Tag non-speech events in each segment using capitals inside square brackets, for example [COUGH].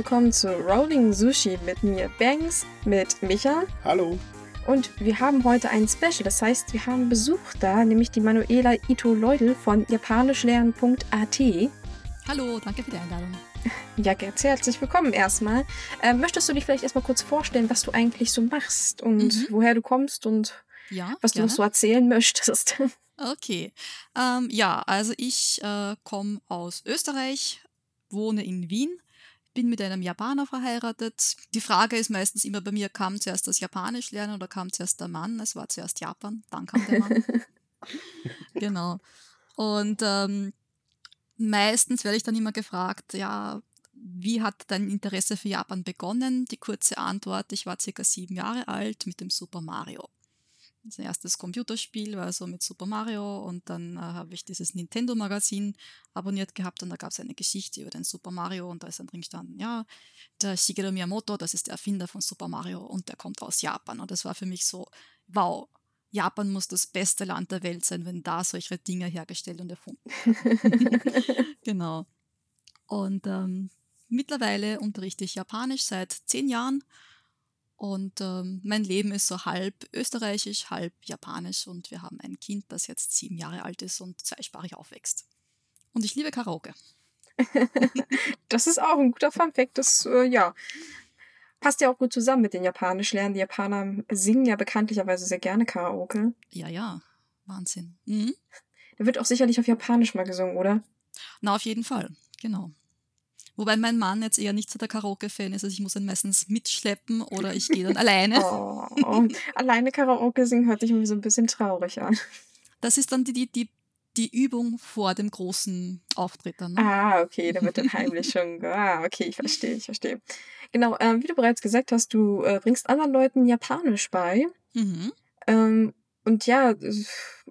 willkommen zu Rolling Sushi mit mir Banks, mit Micha. Hallo. Und wir haben heute ein Special, das heißt, wir haben Besuch da, nämlich die Manuela Ito Leudel von japanischlernen.at. Hallo, danke für die Einladung. [LAUGHS] Ja, ganz herzlich willkommen erstmal. Äh, möchtest du dich vielleicht erstmal kurz vorstellen, was du eigentlich so machst und mhm. woher du kommst und ja, was gerne. du noch so erzählen möchtest? [LAUGHS] Okay. Ähm, ja, also ich äh, komme aus Österreich, wohne in Wien, bin mit einem Japaner verheiratet. Die Frage ist meistens immer bei mir, kam zuerst das Japanisch lernen oder kam zuerst der Mann? Es war zuerst Japan, dann kam der Mann. [LAUGHS] genau. Und ähm, meistens werde ich dann immer gefragt, ja, wie hat dein Interesse für Japan begonnen? Die kurze Antwort, ich war circa sieben Jahre alt mit dem Super Mario. Das erstes Computerspiel war so mit Super Mario und dann äh, habe ich dieses Nintendo-Magazin abonniert gehabt und da gab es eine Geschichte über den Super Mario und da ist dann drin gestanden, ja, der Shigeru Miyamoto, das ist der Erfinder von Super Mario und der kommt aus Japan und das war für mich so, wow, Japan muss das beste Land der Welt sein, wenn da solche Dinge hergestellt und erfunden. [LAUGHS] genau. Und ähm, mittlerweile unterrichte ich Japanisch seit zehn Jahren und ähm, mein Leben ist so halb österreichisch, halb japanisch und wir haben ein Kind, das jetzt sieben Jahre alt ist und zweisprachig aufwächst. Und ich liebe Karaoke. [LAUGHS] das ist auch ein guter Funfact. Das, äh, ja, passt ja auch gut zusammen mit den Japanisch lernen. Die Japaner singen ja bekanntlicherweise sehr gerne Karaoke. Ja, ja. Wahnsinn. Mhm. Da wird auch sicherlich auf Japanisch mal gesungen, oder? Na, auf jeden Fall. Genau. Wobei mein Mann jetzt eher nicht so der Karaoke-Fan ist, also ich muss ihn meistens mitschleppen oder ich gehe dann alleine. [LAUGHS] Oh, oh. Alleine Karaoke singen hört sich irgendwie so ein bisschen traurig an. Das ist dann die, die, die, die Übung vor dem großen Auftritt dann. Ne? Ah, okay, da wird dann heimlich schon. Ah, okay, ich verstehe, ich verstehe. Genau, ähm, wie du bereits gesagt hast, du äh, bringst anderen Leuten Japanisch bei. Mhm. Ähm, und ja,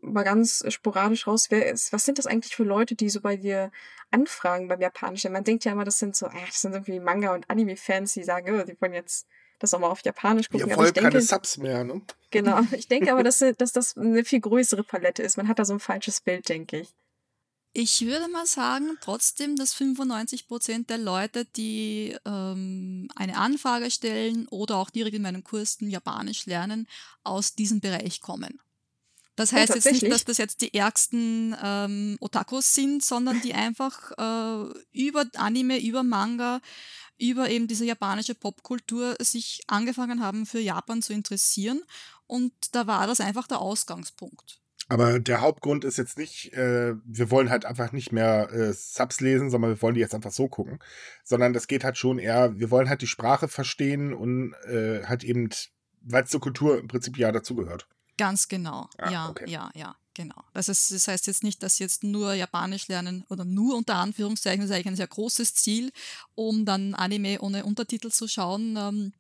mal ganz sporadisch raus, wer ist, was sind das eigentlich für Leute, die so bei dir anfragen beim Japanischen? Man denkt ja immer, das sind so, ach, das sind irgendwie Manga- und Anime-Fans, die sagen, oh, die wollen jetzt das auch mal auf Japanisch gucken. Ja, voll keine denke, Subs mehr, ne? Genau. [LAUGHS] Ich denke aber, dass, dass das eine viel größere Palette ist. Man hat da so ein falsches Bild, denke ich. Ich würde mal sagen, trotzdem, dass 95 Prozent der Leute, die ähm, eine Anfrage stellen oder auch direkt in meinen Kursen Japanisch lernen, aus diesem Bereich kommen. Das heißt oh, jetzt nicht, dass das jetzt die ärgsten ähm, Otakus sind, sondern die einfach äh, über Anime, über Manga, über eben diese japanische Popkultur sich angefangen haben, für Japan zu interessieren. Und da war das einfach der Ausgangspunkt. Aber der Hauptgrund ist jetzt nicht, äh, wir wollen halt einfach nicht mehr äh, Subs lesen, sondern wir wollen die jetzt einfach so gucken. Sondern das geht halt schon eher, wir wollen halt die Sprache verstehen und äh, halt eben, weil es zur Kultur im Prinzip ja dazugehört. Ganz genau. Ah, ja, okay. ja, ja, genau. Also das heißt jetzt nicht, dass jetzt nur Japanisch lernen oder nur unter Anführungszeichen, das ist eigentlich ein sehr großes Ziel, um dann Anime ohne Untertitel zu schauen. Ähm,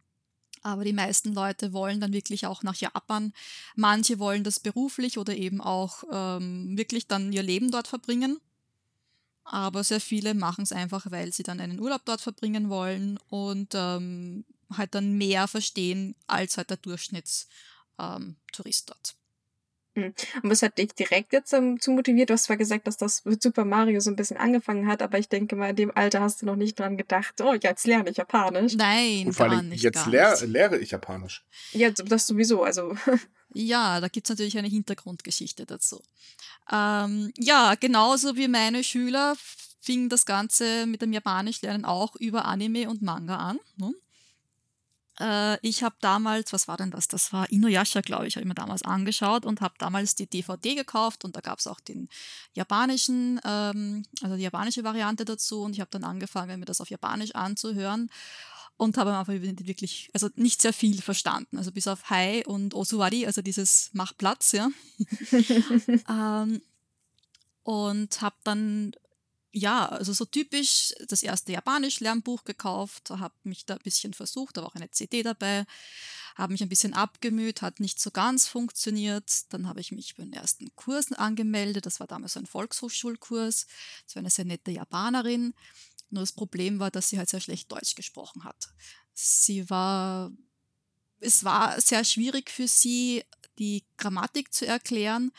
aber die meisten Leute wollen dann wirklich auch nach Japan. Manche wollen das beruflich oder eben auch ähm, wirklich dann ihr Leben dort verbringen. Aber sehr viele machen es einfach, weil sie dann einen Urlaub dort verbringen wollen und ähm, halt dann mehr verstehen als halt der Durchschnittstourist ähm, dort. Hm. Und was hat dich direkt jetzt um, zu motiviert? Du hast zwar gesagt, dass das mit Super Mario so ein bisschen angefangen hat, aber ich denke mal, in dem Alter hast du noch nicht dran gedacht, oh, jetzt lerne ich Japanisch. Nein, Und vor allem, nicht. Jetzt lehr, lehre ich Japanisch. Ja, das sowieso, also. [LAUGHS] Ja, da gibt es natürlich eine Hintergrundgeschichte dazu. Ähm, ja, genauso wie meine Schüler fing das Ganze mit dem Japanischlernen auch über Anime und Manga an. Ne? Äh, ich habe damals, was war denn das? Das war Inuyasha, glaube ich, habe ich mir damals angeschaut und habe damals die DVD gekauft und da gab es auch den japanischen, ähm, also die japanische Variante dazu und ich habe dann angefangen, mir das auf Japanisch anzuhören und habe einfach wirklich, also nicht sehr viel verstanden. Also bis auf Hai und Osuwari, also dieses Mach Platz, ja. [LAUGHS] ähm, und habe dann ja, also so typisch das erste Japanisch-Lernbuch gekauft, habe mich da ein bisschen versucht, da war auch eine CD dabei, habe mich ein bisschen abgemüht, hat nicht so ganz funktioniert. Dann habe ich mich bei den ersten Kursen angemeldet, das war damals ein Volkshochschulkurs, das war eine sehr nette Japanerin. Nur das Problem war, dass sie halt sehr schlecht Deutsch gesprochen hat. Sie war, es war sehr schwierig für sie, die Grammatik zu erklären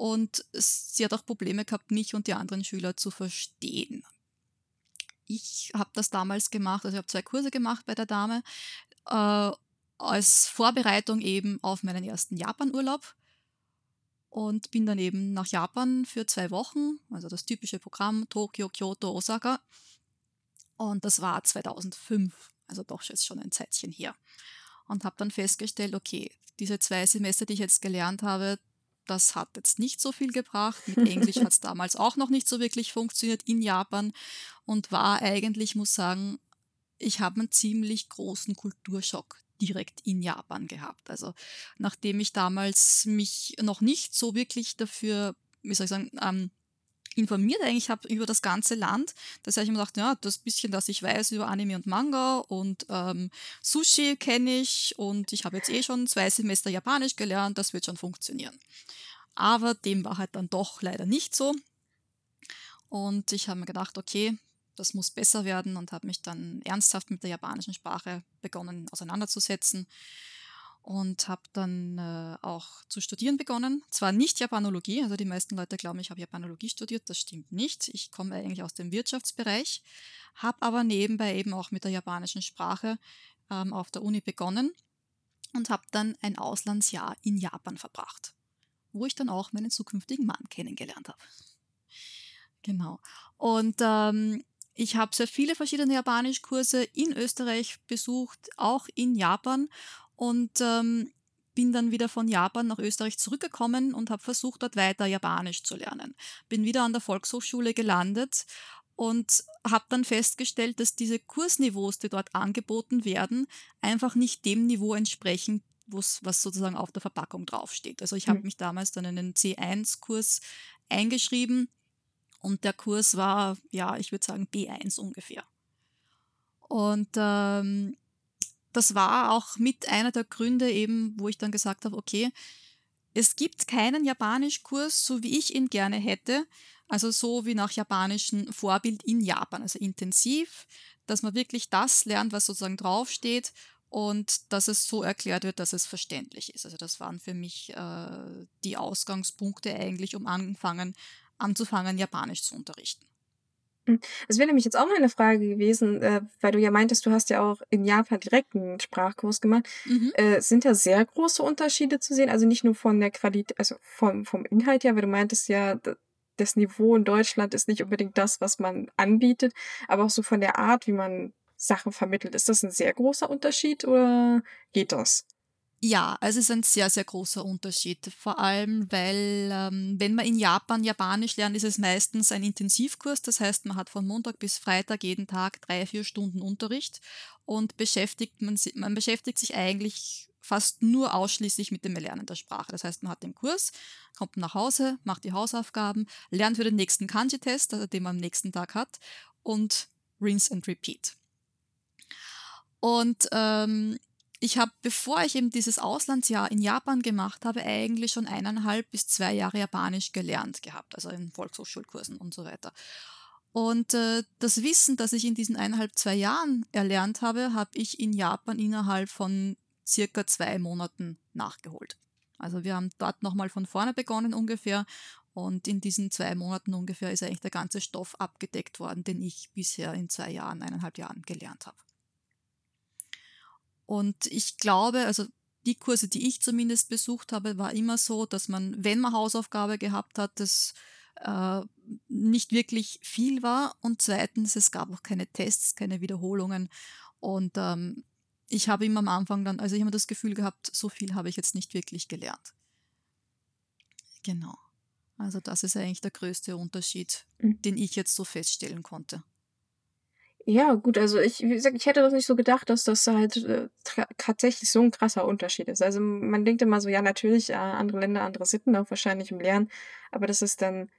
und sie hat auch Probleme gehabt, mich und die anderen Schüler zu verstehen. ich habe das damals gemacht, also ich habe zwei Kurse gemacht bei der Dame, äh, als Vorbereitung eben auf meinen ersten Japan-Urlaub und bin dann eben nach Japan für zwei Wochen, also das typische Programm Tokio, Kyoto, Osaka. Und das war 2005, also doch jetzt schon ein Zeitchen her. Und habe dann festgestellt, okay, diese zwei Semester, die ich jetzt gelernt habe, das hat jetzt nicht so viel gebracht. Mit Englisch [LAUGHS] hat es damals auch noch nicht so wirklich funktioniert in Japan und war eigentlich, muss sagen, ich habe einen ziemlich großen Kulturschock direkt in Japan gehabt. Also nachdem ich damals mich noch nicht so wirklich dafür, wie soll ich sagen, ähm, informiert eigentlich habe über das ganze Land. Das heißt, ich mir gedacht, ja, das bisschen, das ich weiß über Anime und Manga und ähm, Sushi kenne ich und ich habe jetzt eh schon zwei Semester Japanisch gelernt, das wird schon funktionieren. Aber dem war halt dann doch leider nicht so. Und ich habe mir gedacht, okay, das muss besser werden und habe mich dann ernsthaft mit der japanischen Sprache begonnen auseinanderzusetzen und habe dann äh, auch zu studieren begonnen. Zwar nicht Japanologie, also die meisten Leute glauben, ich habe Japanologie studiert, das stimmt nicht. Ich komme eigentlich aus dem Wirtschaftsbereich, habe aber nebenbei eben auch mit der japanischen Sprache ähm, auf der Uni begonnen und habe dann ein Auslandsjahr in Japan verbracht, wo ich dann auch meinen zukünftigen Mann kennengelernt habe. Genau. Und ähm, ich habe sehr viele verschiedene Japanischkurse in Österreich besucht, auch in Japan und ähm, bin dann wieder von Japan nach Österreich zurückgekommen und habe versucht, dort weiter Japanisch zu lernen. Bin wieder an der Volkshochschule gelandet und habe dann festgestellt, dass diese Kursniveaus, die dort angeboten werden, einfach nicht dem Niveau entsprechen, was sozusagen auf der Verpackung draufsteht. Also ich habe mhm. mich damals dann in einen C1-Kurs eingeschrieben und der Kurs war, ja, ich würde sagen B1 ungefähr. Und ähm, das war auch mit einer der Gründe eben, wo ich dann gesagt habe, okay, es gibt keinen Japanischkurs, so wie ich ihn gerne hätte, also so wie nach japanischem Vorbild in Japan, also intensiv, dass man wirklich das lernt, was sozusagen draufsteht und dass es so erklärt wird, dass es verständlich ist. Also das waren für mich äh, die Ausgangspunkte eigentlich, um anfangen, anzufangen, Japanisch zu unterrichten. Hm, das wäre nämlich jetzt auch meine Frage gewesen, äh, weil du ja meintest, du hast ja auch in Japan direkt einen Sprachkurs gemacht. Mhm. Äh, sind da sehr große Unterschiede zu sehen? Also nicht nur von der Qualität, also vom, vom Inhalt her, weil du meintest ja, das Niveau in Deutschland ist nicht unbedingt das, was man anbietet, aber auch so von der Art, wie man Sachen vermittelt. Ist das ein sehr großer Unterschied oder geht das? Ja, also es ist ein sehr, sehr großer Unterschied. Vor allem, weil ähm, wenn man in Japan Japanisch lernt, ist es meistens ein Intensivkurs. Das heißt, man hat von Montag bis Freitag jeden Tag drei, vier Stunden Unterricht und beschäftigt man, man beschäftigt sich eigentlich fast nur ausschließlich mit dem Erlernen der Sprache. Das heißt, man hat den Kurs, kommt nach Hause, macht die Hausaufgaben, lernt für den nächsten Kanji-Test, also den man am nächsten Tag hat, und rinse and repeat. Und ähm, ich habe, bevor ich eben dieses Auslandsjahr in Japan gemacht habe, eigentlich schon eineinhalb bis zwei Jahre Japanisch gelernt gehabt, also in Volkshochschulkursen und so weiter. Und äh, das Wissen, das ich in diesen eineinhalb, zwei Jahren erlernt habe, habe ich in Japan innerhalb von circa zwei Monaten nachgeholt. Also wir haben dort nochmal von vorne begonnen ungefähr und in diesen zwei Monaten ungefähr ist eigentlich der ganze Stoff abgedeckt worden, den ich bisher in zwei Jahren, eineinhalb Jahren gelernt habe. Und ich glaube, also die Kurse, die ich zumindest besucht habe, war immer so, dass man, wenn man Hausaufgabe gehabt hat, das äh, nicht wirklich viel war. Und zweitens, es gab auch keine Tests, keine Wiederholungen. Und ähm, ich habe immer am Anfang dann, also ich habe das Gefühl gehabt, so viel habe ich jetzt nicht wirklich gelernt. Genau. Also das ist eigentlich der größte Unterschied, mhm. den ich jetzt so feststellen konnte. Ja, gut, also ich, wie gesagt, ich hätte das nicht so gedacht, dass das halt äh, tatsächlich so ein krasser Unterschied ist. Also man denkt immer so, ja, natürlich, äh, andere Länder, andere Sitten, auch wahrscheinlich im Lernen, aber dass es dann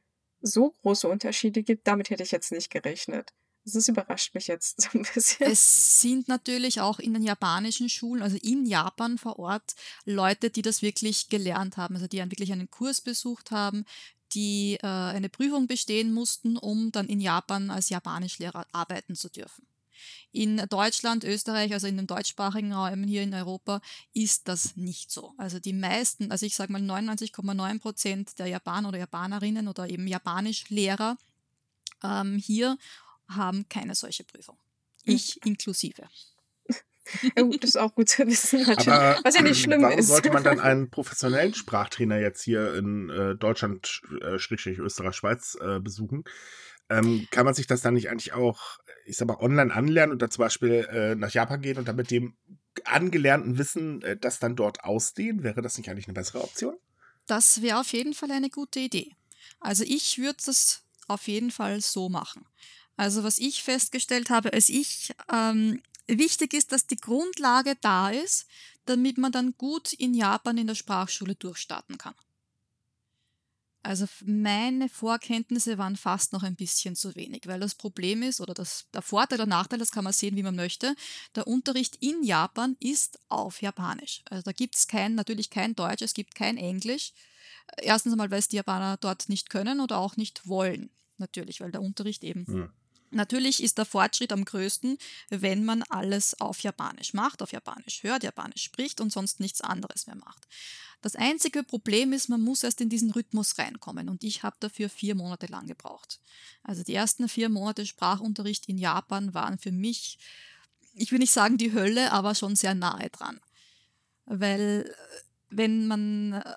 so große Unterschiede gibt, damit hätte ich jetzt nicht gerechnet. Das überrascht mich jetzt [LAUGHS] so ein bisschen. Es sind natürlich auch in den japanischen Schulen, also in Japan vor Ort, Leute, die das wirklich gelernt haben, also die wirklich einen Kurs besucht haben, die äh, eine Prüfung bestehen mussten, um dann in Japan als Japanischlehrer arbeiten zu dürfen. In Deutschland, Österreich, also in den deutschsprachigen Räumen hier in Europa, ist das nicht so. Also die meisten, also ich sage mal 99,9 Prozent der Japaner oder Japanerinnen oder eben Japanischlehrer ähm, hier haben keine solche Prüfung. Ich inklusive. Ja, gut, das ist auch gut zu wissen, Aber was ja nicht [CLEARS THROAT] schlimm warum ist. sollte man dann [LAUGHS] einen professionellen Sprachtrainer jetzt hier in äh, Deutschland, äh, Österreich, Schweiz äh, besuchen? Ähm, kann man sich das dann nicht eigentlich auch, ich sag mal, online anlernen und dann zum Beispiel äh, nach Japan gehen und dann mit dem angelernten Wissen äh, das dann dort ausdehnen? Wäre das nicht eigentlich eine bessere Option? Das wäre auf jeden Fall eine gute Idee. Also ich würde das auf jeden Fall so machen. Also was ich festgestellt habe, als ich ähm, wichtig ist, dass die Grundlage da ist, damit man dann gut in Japan in der Sprachschule durchstarten kann. Also meine Vorkenntnisse waren fast noch ein bisschen zu wenig, weil das Problem ist, oder das, der Vorteil oder Nachteil, das kann man sehen, wie man möchte, der Unterricht in Japan ist auf Japanisch. Also da gibt es kein, natürlich kein Deutsch, es gibt kein Englisch. Erstens einmal, weil es die Japaner dort nicht können oder auch nicht wollen, natürlich, weil der Unterricht eben hm. Natürlich ist der Fortschritt am größten, wenn man alles auf Japanisch macht, auf Japanisch hört, Japanisch spricht und sonst nichts anderes mehr macht. Das einzige Problem ist, man muss erst in diesen Rhythmus reinkommen und ich habe dafür vier Monate lang gebraucht. Also die ersten vier Monate Sprachunterricht in Japan waren für mich, ich will nicht sagen die Hölle, aber schon sehr nahe dran. Weil äh, wenn man äh,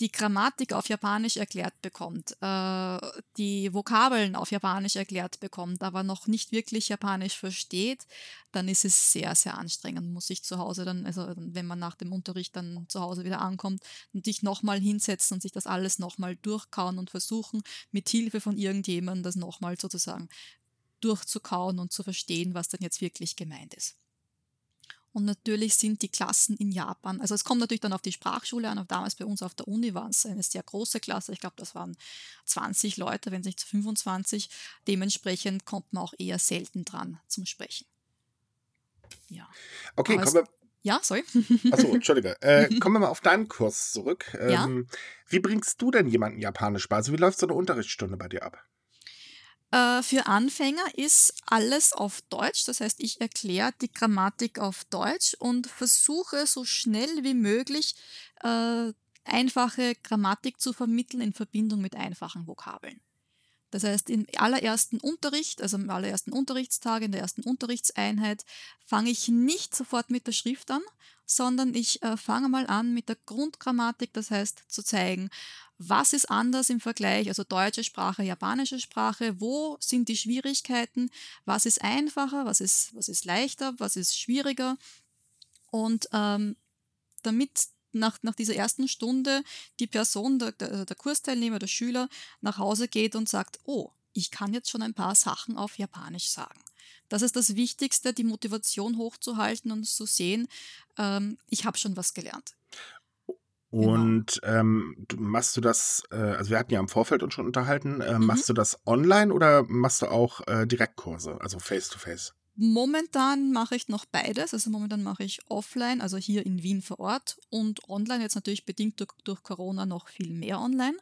die Grammatik auf Japanisch erklärt bekommt, äh, die Vokabeln auf Japanisch erklärt bekommt, aber noch nicht wirklich Japanisch versteht, dann ist es sehr, sehr anstrengend. Muss sich zu Hause dann, also wenn man nach dem Unterricht dann zu Hause wieder ankommt, und sich nochmal hinsetzen und sich das alles nochmal durchkauen und versuchen, mit Hilfe von irgendjemandem das nochmal sozusagen durchzukauen und zu verstehen, was dann jetzt wirklich gemeint ist. Und natürlich sind die Klassen in Japan, also es kommt natürlich dann auf die Sprachschule an, aber damals bei uns auf der Uni war es eine sehr große Klasse. Ich glaube, das waren 20 Leute, wenn nicht 25. Dementsprechend kommt man auch eher selten dran zum Sprechen. Ja. Okay, kommen wir. Ja, sorry. Achso, Entschuldige. [LAUGHS] Äh, kommen wir mal auf deinen Kurs zurück. Ähm, ja? Wie bringst du denn jemanden Japanisch bei? Also, wie läuft so eine Unterrichtsstunde bei dir ab? Äh, für Anfänger ist alles auf Deutsch. Das heißt, ich erkläre die Grammatik auf Deutsch und versuche so schnell wie möglich äh, einfache Grammatik zu vermitteln in Verbindung mit einfachen Vokabeln. Das heißt, im allerersten Unterricht, also im allerersten Unterrichtstag, in der ersten Unterrichtseinheit, fange ich nicht sofort mit der Schrift an, sondern ich äh, fange mal an mit der Grundgrammatik, das heißt zu zeigen, was ist anders im Vergleich, also deutsche Sprache, japanische Sprache, wo sind die Schwierigkeiten, was ist einfacher, was ist, was ist leichter, was ist schwieriger. Und ähm, damit nach, nach dieser ersten Stunde die Person, der, der, der Kursteilnehmer, der Schüler nach Hause geht und sagt, oh, ich kann jetzt schon ein paar Sachen auf Japanisch sagen. Das ist das Wichtigste, die Motivation hochzuhalten und zu sehen, ähm, ich habe schon was gelernt. Genau. Und genau. ähm, machst du das, äh, also wir hatten ja im Vorfeld uns schon unterhalten, äh, mhm. machst du das online oder machst du auch äh, Direktkurse, also face-to-face? -face? Momentan mache ich noch beides. Also momentan mache ich offline, also hier in Wien vor Ort und online, jetzt natürlich bedingt durch, durch Corona noch viel mehr online.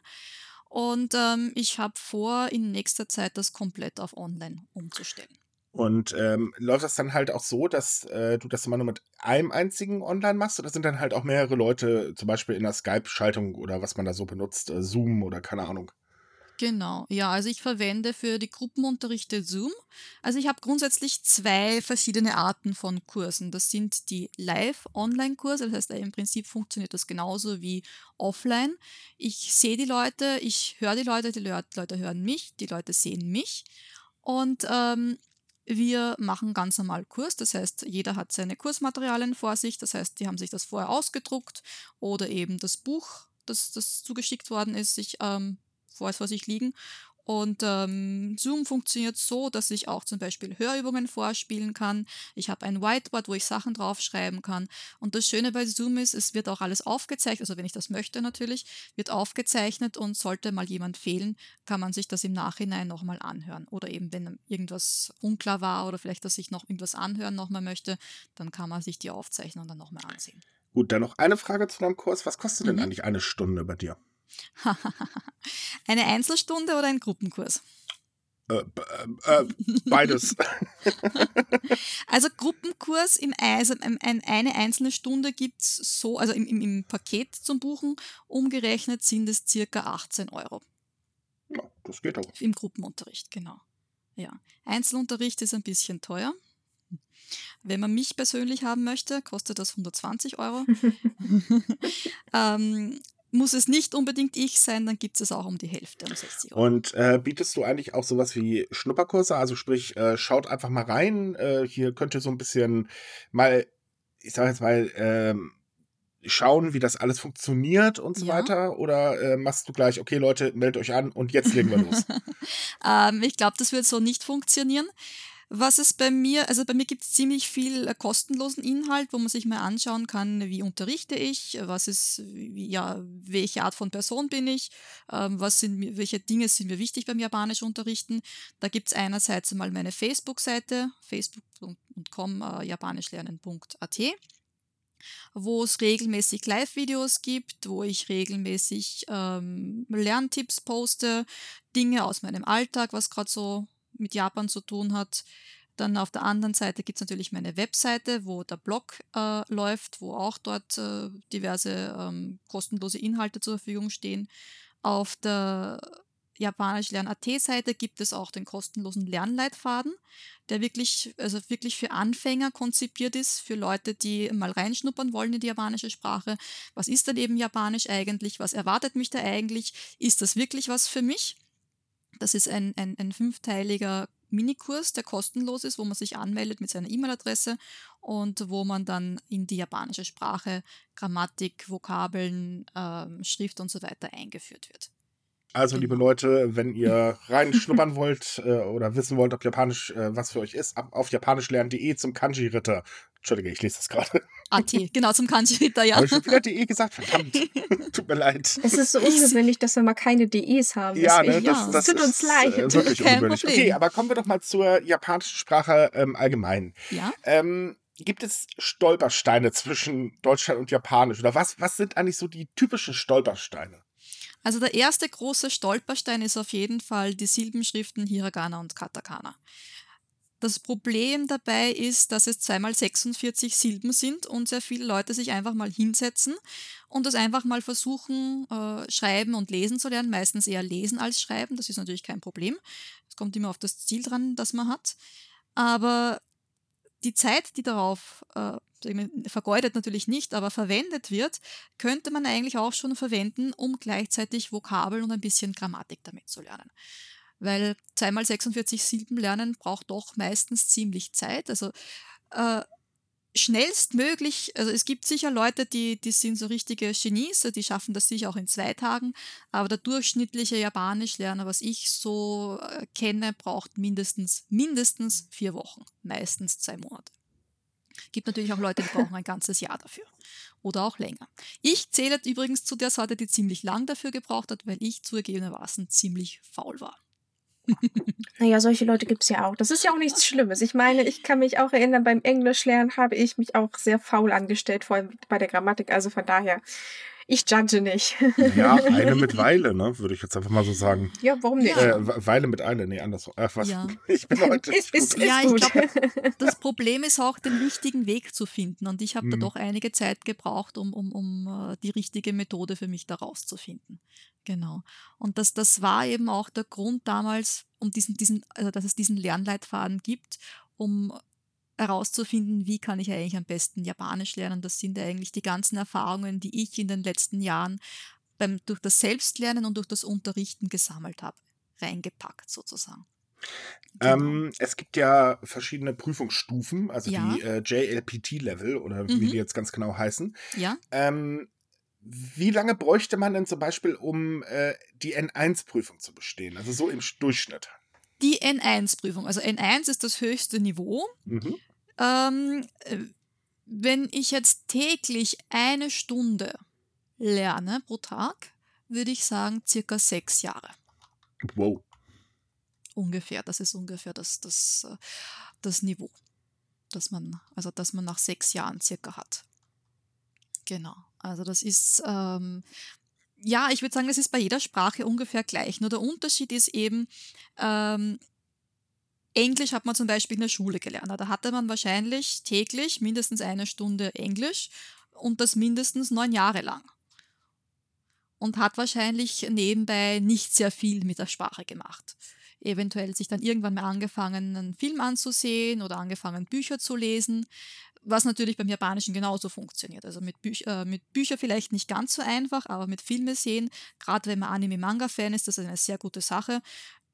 Und ähm, ich habe vor, in nächster Zeit das komplett auf online umzustellen. Und ähm, läuft das dann halt auch so, dass äh, du das immer nur mit einem einzigen online machst? Oder sind dann halt auch mehrere Leute, zum Beispiel in der Skype-Schaltung oder was man da so benutzt, äh, Zoom oder keine Ahnung? Genau, ja, also ich verwende für die Gruppenunterrichte Zoom. Also ich habe grundsätzlich zwei verschiedene Arten von Kursen. Das sind die Live-Online-Kurse, das heißt im Prinzip funktioniert das genauso wie offline. Ich sehe die Leute, ich höre die Leute, die Leute hören mich, die Leute sehen mich. Und ähm, wir machen ganz normal Kurs, das heißt, jeder hat seine Kursmaterialien vor sich, das heißt, die haben sich das vorher ausgedruckt oder eben das Buch, das, das zugeschickt worden ist, sich ähm, vor, vor sich liegen und ähm, Zoom funktioniert so, dass ich auch zum Beispiel Hörübungen vorspielen kann. Ich habe ein Whiteboard, wo ich Sachen draufschreiben kann. Und das Schöne bei Zoom ist, es wird auch alles aufgezeichnet, also wenn ich das möchte natürlich, wird aufgezeichnet und sollte mal jemand fehlen, kann man sich das im Nachhinein nochmal anhören. Oder eben, wenn irgendwas unklar war oder vielleicht, dass ich noch irgendwas anhören nochmal möchte, dann kann man sich die Aufzeichnung dann nochmal ansehen. Gut, dann noch eine Frage zu deinem Kurs. Was kostet mhm. denn eigentlich eine Stunde bei dir? [LAUGHS] Eine Einzelstunde oder ein Gruppenkurs? Äh, äh, äh, beides. [LAUGHS] also Gruppenkurs im also eine einzelne Stunde gibt es so, also im, im, im, Paket zum Buchen umgerechnet sind es circa 18 Euro. Ja, das geht auch. Im Gruppenunterricht, genau. Ja, Einzelunterricht ist ein bisschen teuer. Wenn man mich persönlich haben möchte, kostet das 120 Euro. [LAUGHS] ähm, muss es nicht unbedingt ich sein, dann gibt es auch um die Hälfte, um 60 Euro. Und äh, bietest du eigentlich auch sowas wie Schnupperkurse? Also sprich, äh, schaut einfach mal rein. Äh, hier könnt ihr so ein bisschen mal, ich sag jetzt mal, ähm, schauen, wie das alles funktioniert und so ja. weiter? Oder äh, machst du gleich, okay Leute, meldet euch an und jetzt legen wir los? [LAUGHS] ähm, ich glaube, das wird so nicht funktionieren. Was es bei mir, also bei mir gibt es ziemlich viel äh, kostenlosen Inhalt, wo man sich mal anschauen kann, wie unterrichte ich, was ist, ja, welche Art von Person bin ich, ähm, was sind, welche Dinge sind mir wichtig beim Japanisch unterrichten. Da gibt es einerseits mal meine Facebook-Seite, facebook.com äh, japanischlernen.at wo es regelmäßig Live-Videos gibt, wo ich regelmäßig ähm, Lerntipps poste, Dinge aus meinem Alltag, was gerade so mit Japan zu tun hat. Dann auf der anderen Seite gibt es natürlich meine Webseite, wo der Blog äh, läuft, wo auch dort äh, diverse ähm, kostenlose Inhalte zur Verfügung stehen. Auf der Japanisch Lern AT Seite gibt es auch den kostenlosen Lernleitfaden, der wirklich, also wirklich für Anfänger konzipiert ist, für Leute, die mal reinschnuppern wollen in die japanische Sprache. Was ist denn eben Japanisch eigentlich? Was erwartet mich da eigentlich? Ist das wirklich was für mich? Das ist ein, ein, ein fünfteiliger Minikurs, der kostenlos ist, wo man sich anmeldet mit seiner E-Mail-Adresse und wo man dann in die japanische Sprache Grammatik, Vokabeln, ähm, Schrift und so weiter eingeführt wird. Also, liebe. Leute, wenn ihr reinschnuppern wollt äh, oder wissen wollt, ob Japanisch äh, was für euch ist, ab, auf japanischlernen.de zum Kanji-Ritter. Entschuldige, ich lese das gerade. AT, genau, zum Kanji-Ritter, ja. Habe ich schon wieder DE gesagt? Verdammt. Tut mir leid. Es ist so ungewöhnlich, dass wir mal keine DEs haben. Ja, ne, das, das tut uns leid. Äh, wirklich Kein ungewöhnlich. Problem. Okay, aber kommen wir doch mal zur japanischen Sprache ähm, allgemein. Ja. Ähm, gibt es Stolpersteine zwischen Deutschland und Japanisch? Oder was, was sind eigentlich so die typischen Stolpersteine? Also der erste große Stolperstein ist auf jeden Fall die Silbenschriften Hiragana und Katakana. Das Problem dabei ist, dass es zweimal 46 Silben sind und sehr viele Leute sich einfach mal hinsetzen und das einfach mal versuchen, äh, schreiben und lesen zu lernen. Meistens eher lesen als schreiben. Das ist natürlich kein Problem. Es kommt immer auf das Ziel dran, das man hat. Aber die Zeit, die darauf äh, vergeudet natürlich nicht, aber verwendet wird, könnte man eigentlich auch schon verwenden, um gleichzeitig Vokabeln und ein bisschen Grammatik damit zu lernen. Weil zweimal 46 Silben lernen braucht doch meistens ziemlich Zeit. Also äh, schnellstmöglich, also es gibt sicher Leute, die, die sind so richtige Genies, die schaffen das sicher auch in zwei Tagen, aber der durchschnittliche Japanischlerner, was ich so äh, kenne, braucht mindestens, mindestens vier Wochen, meistens zwei Monate. Gibt natürlich auch Leute, die brauchen ein ganzes Jahr dafür. Oder auch länger. Ich zähle übrigens zu der Sorte, die ziemlich lang dafür gebraucht hat, weil ich zugegebenermaßen ziemlich faul war. Naja, solche Leute gibt es ja auch. Das ist ja auch nichts Schlimmes. Ich meine, ich kann mich auch erinnern, beim Englischlernen habe ich mich auch sehr faul angestellt, vor allem bei der Grammatik. Also von daher, ich judge nicht. Ja, eine mit Weile, ne? Würde ich jetzt einfach mal so sagen. Ja, warum nicht? Äh, Weile mit Eile, nee, andersrum. Ach, was? Ja. [LAUGHS] Ich bin heute [LAUGHS] ist, ist, ist Ja, ich glaube, [LAUGHS] das Problem ist auch, den richtigen Weg zu finden. Und ich habe hm. da mhm. doch einige Zeit gebraucht, um, um, um äh, die richtige Methode für mich da rauszufinden. Genau. Und das, das war eben auch der Grund damals, um diesen, diesen, also dass es diesen Lernleitfaden gibt, um herauszufinden, wie kann ich eigentlich am besten Japanisch lernen. Das sind eigentlich die ganzen Erfahrungen, die ich in den letzten Jahren beim, durch das Selbstlernen und durch das Unterrichten gesammelt habe, reingepackt sozusagen. Genau. Ähm, es gibt ja verschiedene Prüfungsstufen, also ja. die äh, JLPT-Level oder mhm. wie die jetzt ganz genau heißen. Ja. Ähm, wie lange bräuchte man denn zum Beispiel, um äh, die N1-Prüfung zu bestehen? Also so im Durchschnitt. Die N1-Prüfung. Also N1 ist das höchste Niveau. Mhm. Ähm, äh, wenn ich jetzt täglich eine Stunde lerne pro Tag, würde ich sagen circa sechs Jahre. Wow. Ungefähr, das ist ungefähr das, das, äh, das Niveau, das man, also das man nach sechs Jahren circa hat. Genau. Also das ist, ähm, ja, ich würde sagen, das ist bei jeder Sprache ungefähr gleich. Nur der Unterschied ist eben, ähm, Englisch hat man zum Beispiel in der Schule gelernt. Da hatte man wahrscheinlich täglich mindestens eine Stunde Englisch und das mindestens neun Jahre lang. Und hat wahrscheinlich nebenbei nicht sehr viel mit der Sprache gemacht. eventuell sich dann irgendwann mal angefangen, einen Film anzusehen oder angefangen, Bücher zu lesen, was natürlich beim Japanischen genauso funktioniert. Also mit, Büch äh, mit Büchern vielleicht nicht ganz so einfach, aber mit Filme sehen, gerade wenn man Anime-Manga-Fan ist, das ist eine sehr gute Sache.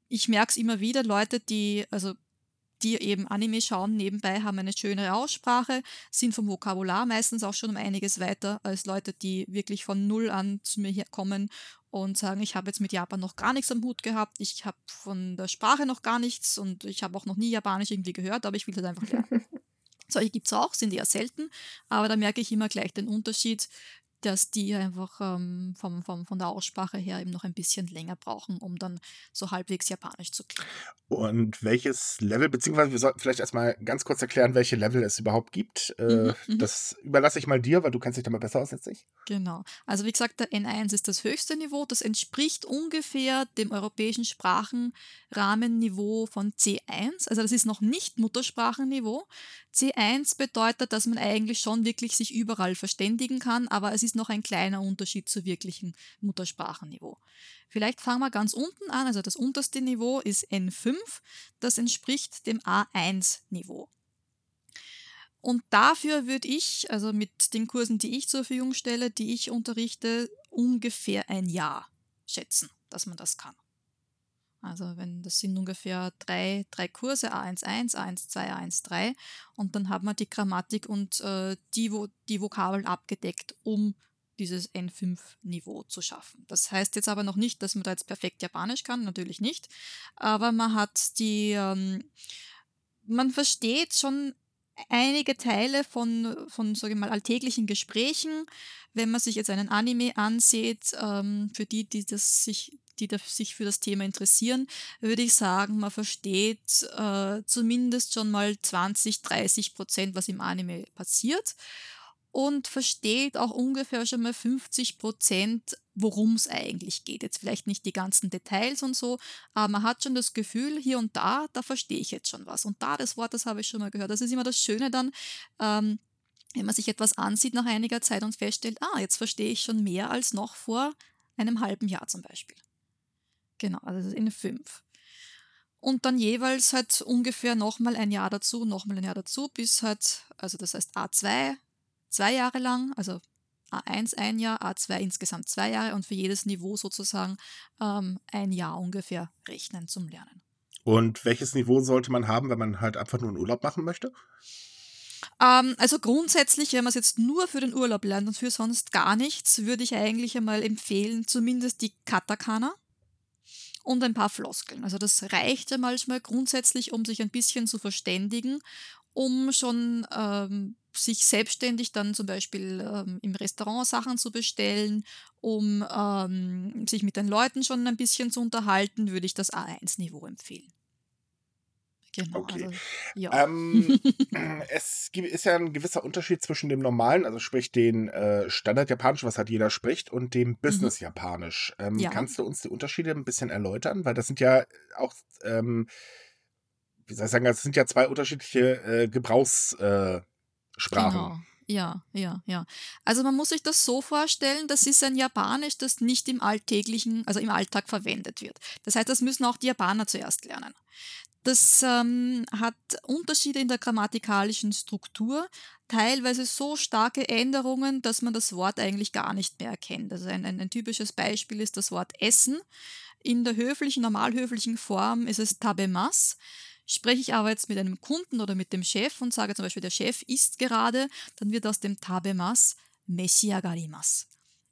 Ich merke es immer wieder, Leute, die, also die eben Anime schauen nebenbei, haben eine schönere Aussprache, sind vom Vokabular meistens auch schon um einiges weiter als Leute, die wirklich von Null an zu mir kommen und sagen, ich habe jetzt mit Japan noch gar nichts am Hut gehabt, ich habe von der Sprache noch gar nichts und ich habe auch noch nie Japanisch irgendwie gehört, aber ich will das einfach lernen. [LAUGHS] Solche gibt es auch, sind eher selten, aber da merke ich immer gleich den Unterschied dass die einfach ähm, vom, vom, von der Aussprache her eben noch ein bisschen länger brauchen, um dann so halbwegs japanisch zu klingen. Und welches Level, beziehungsweise wir sollten vielleicht erstmal ganz kurz erklären, welche Level es überhaupt gibt. Äh, mhm, mhm, das überlasse ich mal dir, weil du kennst dich da mal besser aus als ich. Genau. Also wie gesagt, der N1 ist das höchste Niveau. Das entspricht ungefähr dem europäischen Sprachenrahmenniveau von C1. Also das ist noch nicht Muttersprachenniveau. C1 bedeutet, dass man eigentlich schon wirklich sich überall verständigen kann, aber es ist noch ein kleiner Unterschied zu wirklichen Muttersprachenniveau. Vielleicht fangen wir ganz unten an, also das unterste Niveau ist N5, das entspricht dem A1-Niveau. Und dafür würde ich, also mit den Kursen, die ich zur Verfügung stelle, die ich unterrichte, ungefähr ein Jahr schätzen, dass man das kann. Also wenn das sind ungefähr drei, drei Kurse, A11, A12, A13 und dann hat man die Grammatik und äh, die, die Vokabeln abgedeckt, um dieses N5-Niveau zu schaffen. Das heißt jetzt aber noch nicht, dass man da jetzt perfekt Japanisch kann, natürlich nicht, aber man hat die, ähm, man versteht schon einige Teile von, von sage ich mal, alltäglichen Gesprächen. Wenn man sich jetzt einen Anime ansieht, ähm, für die, die das sich die sich für das Thema interessieren, würde ich sagen, man versteht äh, zumindest schon mal 20, 30 Prozent, was im Anime passiert und versteht auch ungefähr schon mal 50 Prozent, worum es eigentlich geht. Jetzt vielleicht nicht die ganzen Details und so, aber man hat schon das Gefühl, hier und da, da verstehe ich jetzt schon was. Und da, das Wort, das habe ich schon mal gehört. Das ist immer das Schöne dann, ähm, wenn man sich etwas ansieht nach einiger Zeit und feststellt, ah, jetzt verstehe ich schon mehr als noch vor einem halben Jahr zum Beispiel. Genau, also in fünf. Und dann jeweils halt ungefähr nochmal ein Jahr dazu, nochmal ein Jahr dazu, bis halt, also das heißt A2 zwei Jahre lang, also A1 ein Jahr, A2 insgesamt zwei Jahre und für jedes Niveau sozusagen ähm, ein Jahr ungefähr rechnen zum Lernen. Und welches Niveau sollte man haben, wenn man halt einfach nur einen Urlaub machen möchte? Ähm, also grundsätzlich, wenn man es jetzt nur für den Urlaub lernt und für sonst gar nichts, würde ich eigentlich einmal empfehlen, zumindest die Katakana und ein paar Floskeln. Also das reicht ja manchmal grundsätzlich, um sich ein bisschen zu verständigen, um schon ähm, sich selbstständig dann zum Beispiel ähm, im Restaurant Sachen zu bestellen, um ähm, sich mit den Leuten schon ein bisschen zu unterhalten, würde ich das A1-Niveau empfehlen. Genau, okay. Also, ja. ähm, [LAUGHS] es ist ja ein gewisser Unterschied zwischen dem normalen, also sprich den äh, Standard-Japanisch, was halt jeder spricht, und dem mhm. Business-Japanisch. Ähm, ja. Kannst du uns die Unterschiede ein bisschen erläutern? Weil das sind ja auch, ähm, wie soll ich sagen, das sind ja zwei unterschiedliche äh, Gebrauchssprachen. Genau. Ja, ja, ja. Also man muss sich das so vorstellen, das ist ein Japanisch, das nicht im alltäglichen, also im Alltag verwendet wird. Das heißt, das müssen auch die Japaner zuerst lernen. Das ähm, hat Unterschiede in der grammatikalischen Struktur, teilweise so starke Änderungen, dass man das Wort eigentlich gar nicht mehr erkennt. Also ein, ein, ein typisches Beispiel ist das Wort Essen. In der höflichen, normalhöflichen Form ist es tabemas. Spreche ich aber jetzt mit einem Kunden oder mit dem Chef und sage zum Beispiel, der Chef isst gerade, dann wird aus dem tabemas meshiagarimas.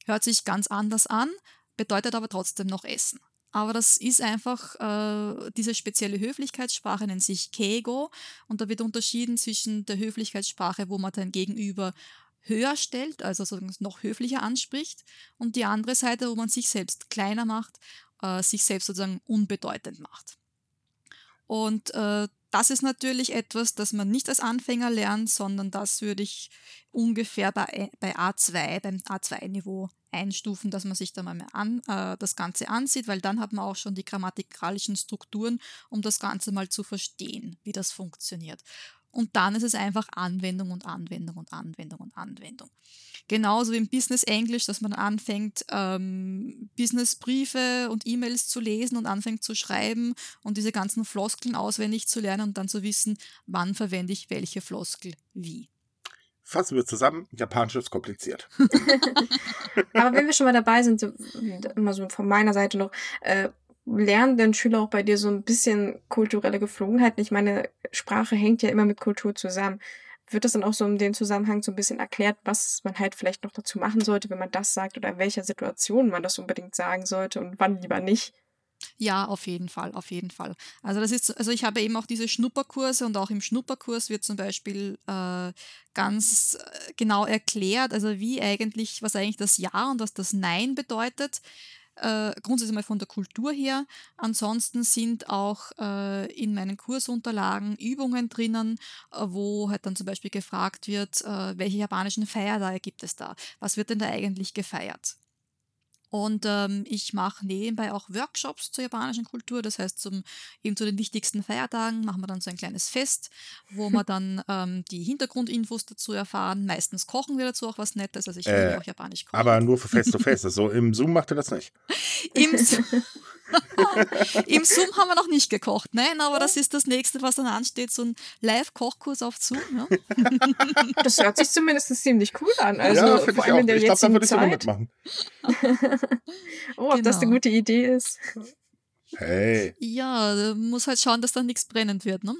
Hört sich ganz anders an, bedeutet aber trotzdem noch Essen. Aber das ist einfach, äh, diese spezielle Höflichkeitssprache nennt sich Keigo und da wird unterschieden zwischen der Höflichkeitssprache, wo man dann gegenüber höher stellt, also noch höflicher anspricht, und die andere Seite, wo man sich selbst kleiner macht, äh, sich selbst sozusagen unbedeutend macht. Und äh, das ist natürlich etwas, das man nicht als Anfänger lernt, sondern das würde ich ungefähr bei, bei A2, beim A2-Niveau einstufen, dass man sich da mal an, äh, das Ganze ansieht, weil dann hat man auch schon die grammatikalischen Strukturen, um das Ganze mal zu verstehen, wie das funktioniert. Und dann ist es einfach Anwendung und Anwendung und Anwendung und Anwendung. Genauso wie im Business Englisch, dass man anfängt, ähm, Businessbriefe und E-Mails zu lesen und anfängt zu schreiben und diese ganzen Floskeln auswendig zu lernen und dann zu wissen, wann verwende ich welche Floskel wie. Fassen wir zusammen, Japanisch ist kompliziert. [LAUGHS] [LAUGHS] Aber wenn wir schon mal dabei sind, immer so von meiner Seite noch, äh, lernen denn Schüler auch bei dir so ein bisschen kulturelle Geflogenheiten? Ich meine, Sprache hängt ja immer mit Kultur zusammen. Wird das dann auch so in dem Zusammenhang so ein bisschen erklärt, was man halt vielleicht noch dazu machen sollte, wenn man das sagt oder in welcher Situation man das unbedingt sagen sollte und wann lieber nicht? Ja, auf jeden Fall, auf jeden Fall. Also das ist, also ich habe eben auch diese Schnupperkurse und auch im Schnupperkurs wird zum Beispiel äh, ganz äh, genau erklärt, also wie eigentlich, was eigentlich das Ja und was das Nein bedeutet. Äh, grundsätzlich mal von der Kultur her. Ansonsten sind auch äh, in meinen Kursunterlagen Übungen drinnen, äh, wo halt dann zum Beispiel gefragt wird, äh, welche japanischen Feiertage gibt es da? Was wird denn da eigentlich gefeiert? Und ähm, ich mache nebenbei auch Workshops zur japanischen Kultur. Das heißt, zum, eben zu den wichtigsten Feiertagen machen wir dann so ein kleines Fest, wo wir [LAUGHS] dann ähm, die Hintergrundinfos dazu erfahren. Meistens kochen wir dazu auch was Nettes. Also ich äh, auch japanisch kochen. Aber nur für [LAUGHS] Face-to-Face. also im Zoom macht ihr das nicht. Im, [LAUGHS] Im Zoom haben wir noch nicht gekocht, nein, aber das ist das nächste, was dann ansteht, so ein Live-Kochkurs auf Zoom. Ja? [LAUGHS] Das hört sich zumindest ziemlich cool an. Also ja, vor allem in der ich jetzigen glaub, da Zeit. Ich mitmachen. [LAUGHS] oh, ob genau. das eine genau. gute Idee ist. Hey. Ja, muss halt schauen, dass da nichts brennend wird, ne?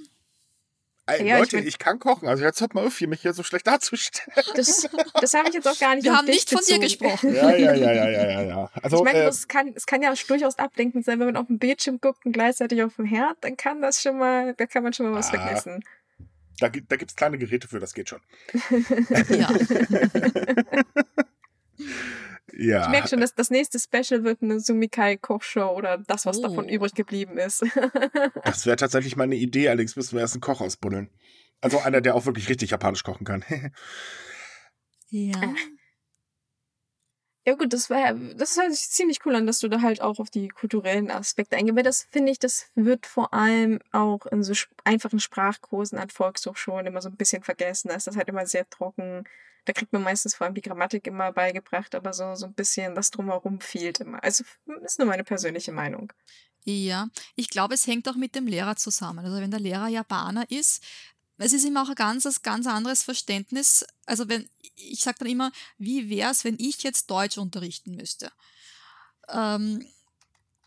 Ey, ja, Leute, ich, mein, ich, kann kochen. Also jetzt hört mal auf, hier mich hier so schlecht darzustellen. Das, das habe ich jetzt auch gar nicht Wir haben nicht von dir gesprochen. Ja, ja, ja, ja, ja, ja. Also, ich meine, äh, es, kann, es kann ja durchaus ablenkend sein, wenn man auf dem Bildschirm guckt und gleichzeitig auf dem Herd, dann kann das schon mal, da kann man schon mal was ah, vergessen. Da, da gibt es kleine Geräte für, das geht schon. [LAUGHS] ja. [LAUGHS] Ja. Ich merke schon, dass das nächste Special wird eine Sumikai-Kochshow oder das, was oh. davon übrig geblieben ist. [LAUGHS] das wäre tatsächlich mal eine Idee, allerdings müssen wir erst einen Koch ausbuddeln. Also einer, der auch wirklich richtig japanisch kochen kann. [LAUGHS] ja. Ja gut, das war das hört sich ziemlich cool an, dass du da halt auch auf die kulturellen Aspekte eingehst. Weil das finde ich, das wird vor allem auch in so einfachen Sprachkursen an Volkshochschulen immer so ein bisschen vergessen. Da ist das halt immer sehr trocken da kriegt man meistens vor allem die Grammatik immer beigebracht, aber so, so ein bisschen das drumherum fehlt immer. Also ist nur meine persönliche Meinung. Ja, ich glaube, es hängt auch mit dem Lehrer zusammen. Also wenn der Lehrer Japaner ist, es ist immer auch ein ganz, ganz anderes Verständnis. Also wenn, ich sage dann immer, wie wäre es, wenn ich jetzt Deutsch unterrichten müsste? Ähm,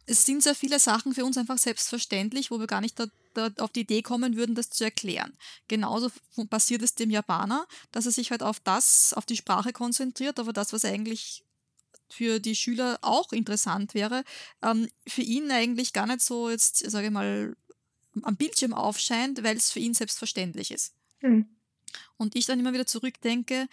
es sind sehr viele Sachen für uns einfach selbstverständlich, wo wir gar nicht da auf die Idee kommen würden, das zu erklären. Genauso passiert es dem Japaner, dass er sich halt auf das, auf die Sprache konzentriert, aber das, was eigentlich für die Schüler auch interessant wäre, ähm, für ihn eigentlich gar nicht so jetzt, sage ich mal, am Bildschirm aufscheint, weil es für ihn selbstverständlich ist. Hm. Und ich dann immer wieder zurückdenke,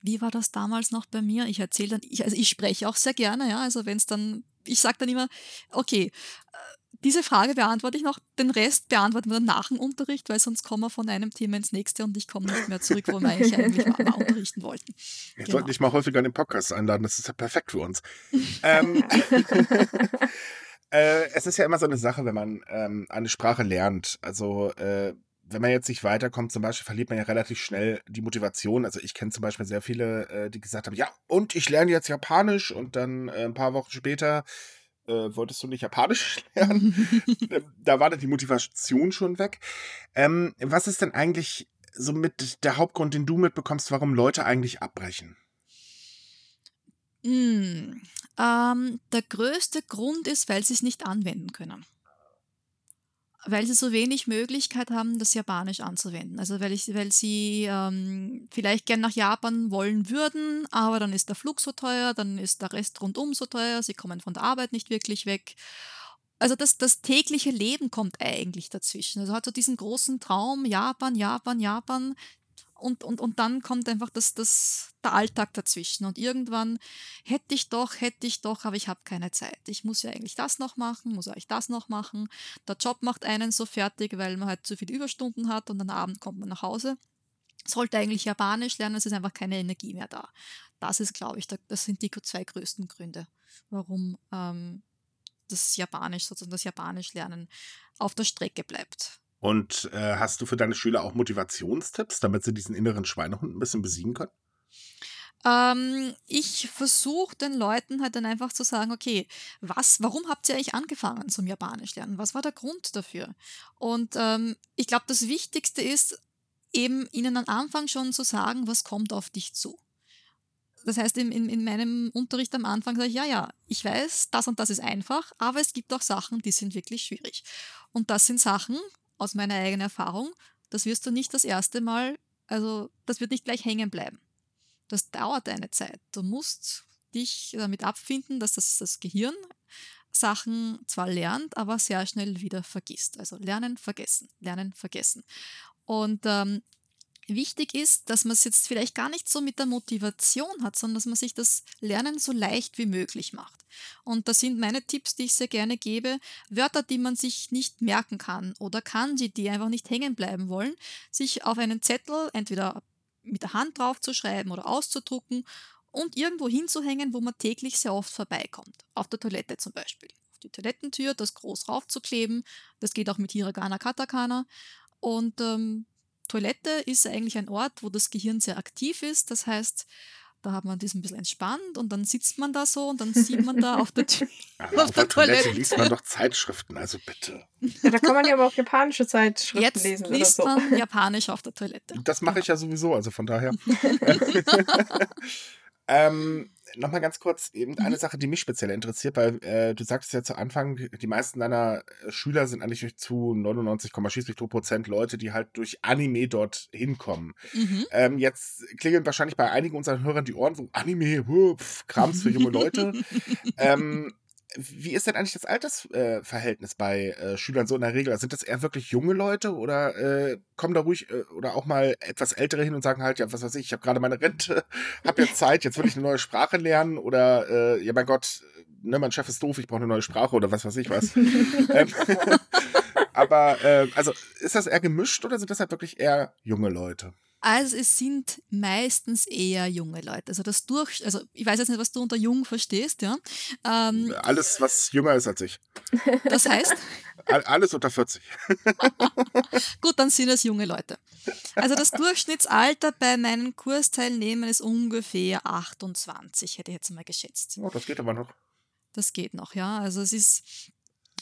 wie war das damals noch bei mir? Ich erzähle dann, ich, also ich spreche auch sehr gerne, ja, also wenn es dann ich sage dann immer, okay, äh, diese Frage beantworte ich noch, den Rest beantworten wir dann nach dem Unterricht, weil sonst kommen wir von einem Thema ins nächste und ich komme nicht mehr zurück, wo wir eigentlich, [LAUGHS] eigentlich mal, mal unterrichten wollten. Ich genau. sollte dich mal häufiger in den Podcast einladen, das ist ja perfekt für uns. [LAUGHS] ähm, [LAUGHS] äh, es ist ja immer so eine Sache, wenn man ähm, eine Sprache lernt. Also äh, wenn man jetzt nicht weiterkommt, zum Beispiel, verliert man ja relativ schnell die Motivation. Also ich kenne zum Beispiel sehr viele, äh, die gesagt haben, ja, und ich lerne jetzt Japanisch und dann äh, ein paar Wochen später äh, wolltest du nicht Japanisch [LAUGHS] lernen. Ähm, da war dann die Motivation schon weg. Ähm, was ist denn eigentlich so mit der Hauptgrund, den du mitbekommst, warum Leute eigentlich abbrechen? Mm, ähm, der größte Grund ist, weil sie es nicht anwenden können weil sie so wenig Möglichkeit haben, das Japanisch anzuwenden. Also weil, ich, weil sie ähm, vielleicht gern nach Japan wollen würden, aber dann ist der Flug so teuer, dann ist der Rest rundum so teuer, sie kommen von der Arbeit nicht wirklich weg. Also das, das tägliche Leben kommt eigentlich dazwischen. Also hat so diesen großen Traum, Japan, Japan, Japan, und, und, und dann kommt einfach das, das, der Alltag dazwischen. Und irgendwann hätte ich doch, hätte ich doch, aber ich habe keine Zeit. Ich muss ja eigentlich das noch machen, muss eigentlich das noch machen. Der Job macht einen so fertig, weil man halt zu viele Überstunden hat und am Abend kommt man nach Hause. Sollte eigentlich Japanisch lernen, es ist einfach keine Energie mehr da. Das ist, glaube ich, das sind die zwei größten Gründe, warum ähm, das Japanisch, sozusagen das Japanisch lernen auf der Strecke bleibt. Und äh, hast du für deine Schüler auch Motivationstipps, damit sie diesen inneren Schweinehund ein bisschen besiegen können? Ähm, ich versuche den Leuten halt dann einfach zu sagen, okay, was, warum habt ihr eigentlich angefangen zum Japanisch lernen? Was war der Grund dafür? Und ähm, ich glaube, das Wichtigste ist eben ihnen am Anfang schon zu sagen, was kommt auf dich zu. Das heißt, in, in, in meinem Unterricht am Anfang sage ich, ja, ja, ich weiß, das und das ist einfach, aber es gibt auch Sachen, die sind wirklich schwierig. Und das sind Sachen, aus meiner eigenen Erfahrung, das wirst du nicht das erste Mal, also das wird nicht gleich hängen bleiben. Das dauert eine Zeit. Du musst dich damit abfinden, dass das, das Gehirn Sachen zwar lernt, aber sehr schnell wieder vergisst. Also lernen, vergessen, lernen, vergessen. Und ähm, wichtig ist, dass man es jetzt vielleicht gar nicht so mit der Motivation hat, sondern dass man sich das Lernen so leicht wie möglich macht. Und das sind meine Tipps, die ich sehr gerne gebe. Wörter, die man sich nicht merken kann oder Kanji, die einfach nicht hängen bleiben wollen, sich auf einen Zettel entweder mit der Hand drauf zu schreiben oder auszudrucken und irgendwo hinzuhängen, wo man täglich sehr oft vorbeikommt. Auf der Toilette zum Beispiel. Auf die Toilettentür, das groß raufzukleben. Das geht auch mit Hiragana Katakana. Und ähm, Toilette ist eigentlich ein Ort, wo das Gehirn sehr aktiv ist. Das heißt, da hat man das ein bisschen entspannt und dann sitzt man da so und dann sieht man da auf der, Tür, [LAUGHS] [LAUGHS] auf, auf der, der Toilette, Toilette liest man doch Zeitschriften, also bitte. Ja, da kann man ja aber auch japanische Zeitschriften Jetzt lesen. Jetzt liest oder so. man Japanisch auf der Toilette. Das mache ich ja sowieso, also von daher. [LAUGHS] ähm, nochmal ganz kurz, eben eine mhm. Sache, die mich speziell interessiert, weil äh, du sagtest ja zu Anfang, die meisten deiner äh, Schüler sind eigentlich zu 99, Prozent Leute, die halt durch Anime dort hinkommen. Mhm. Ähm, jetzt klingeln wahrscheinlich bei einigen unserer Hörern die Ohren so, Anime, pf, Krams für junge Leute. [LAUGHS] ähm, wie ist denn eigentlich das Altersverhältnis äh, bei äh, Schülern so in der Regel? Sind das eher wirklich junge Leute oder äh, kommen da ruhig äh, oder auch mal etwas Ältere hin und sagen halt, ja, was weiß ich, ich habe gerade meine Rente, [LAUGHS] habe jetzt Zeit, jetzt will ich eine neue Sprache lernen oder äh, ja, mein Gott, ne, mein Chef ist doof, ich brauche eine neue Sprache oder was weiß ich was. [LAUGHS] ähm, [LAUGHS] aber äh, also ist das eher gemischt oder sind das halt wirklich eher junge Leute? Also es sind meistens eher junge Leute. Also das durch, also ich weiß jetzt nicht, was du unter jung verstehst, ja. Ähm, Alles, was jünger ist als ich. Das heißt? Alles unter 40. [LAUGHS] Gut, dann sind es junge Leute. Also das Durchschnittsalter bei meinen Kursteilnehmern ist ungefähr 28, hätte ich jetzt mal geschätzt. Oh, das geht aber noch. Das geht noch, ja. Also es ist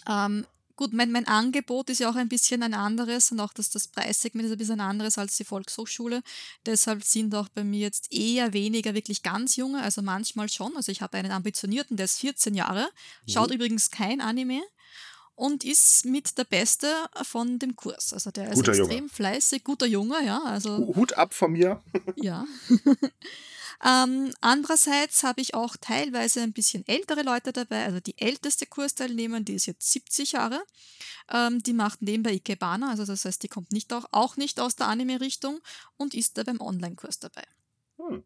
ähm, Gut, mein, mein Angebot ist ja auch ein bisschen ein anderes und auch das, das Preissegment ist ein bisschen anderes als die Volkshochschule. Deshalb sind auch bei mir jetzt eher weniger wirklich ganz junge, also manchmal schon. Also ich habe einen ambitionierten, der ist 14 Jahre, schaut mhm. übrigens kein Anime und ist mit der Beste von dem Kurs. Also der ist guter extrem Junge. fleißig, guter Junge, ja. Also, Hut ab von mir. ja. [LAUGHS] [LAUGHS] Ähm, andererseits habe ich auch teilweise ein bisschen ältere Leute dabei. Also die älteste Kursteilnehmerin, die ist jetzt 70 Jahre. Ähm, die macht nebenbei Ikebana, also das heißt, die kommt nicht auch, auch nicht aus der Anime-Richtung und ist da beim Online-Kurs dabei. Hm.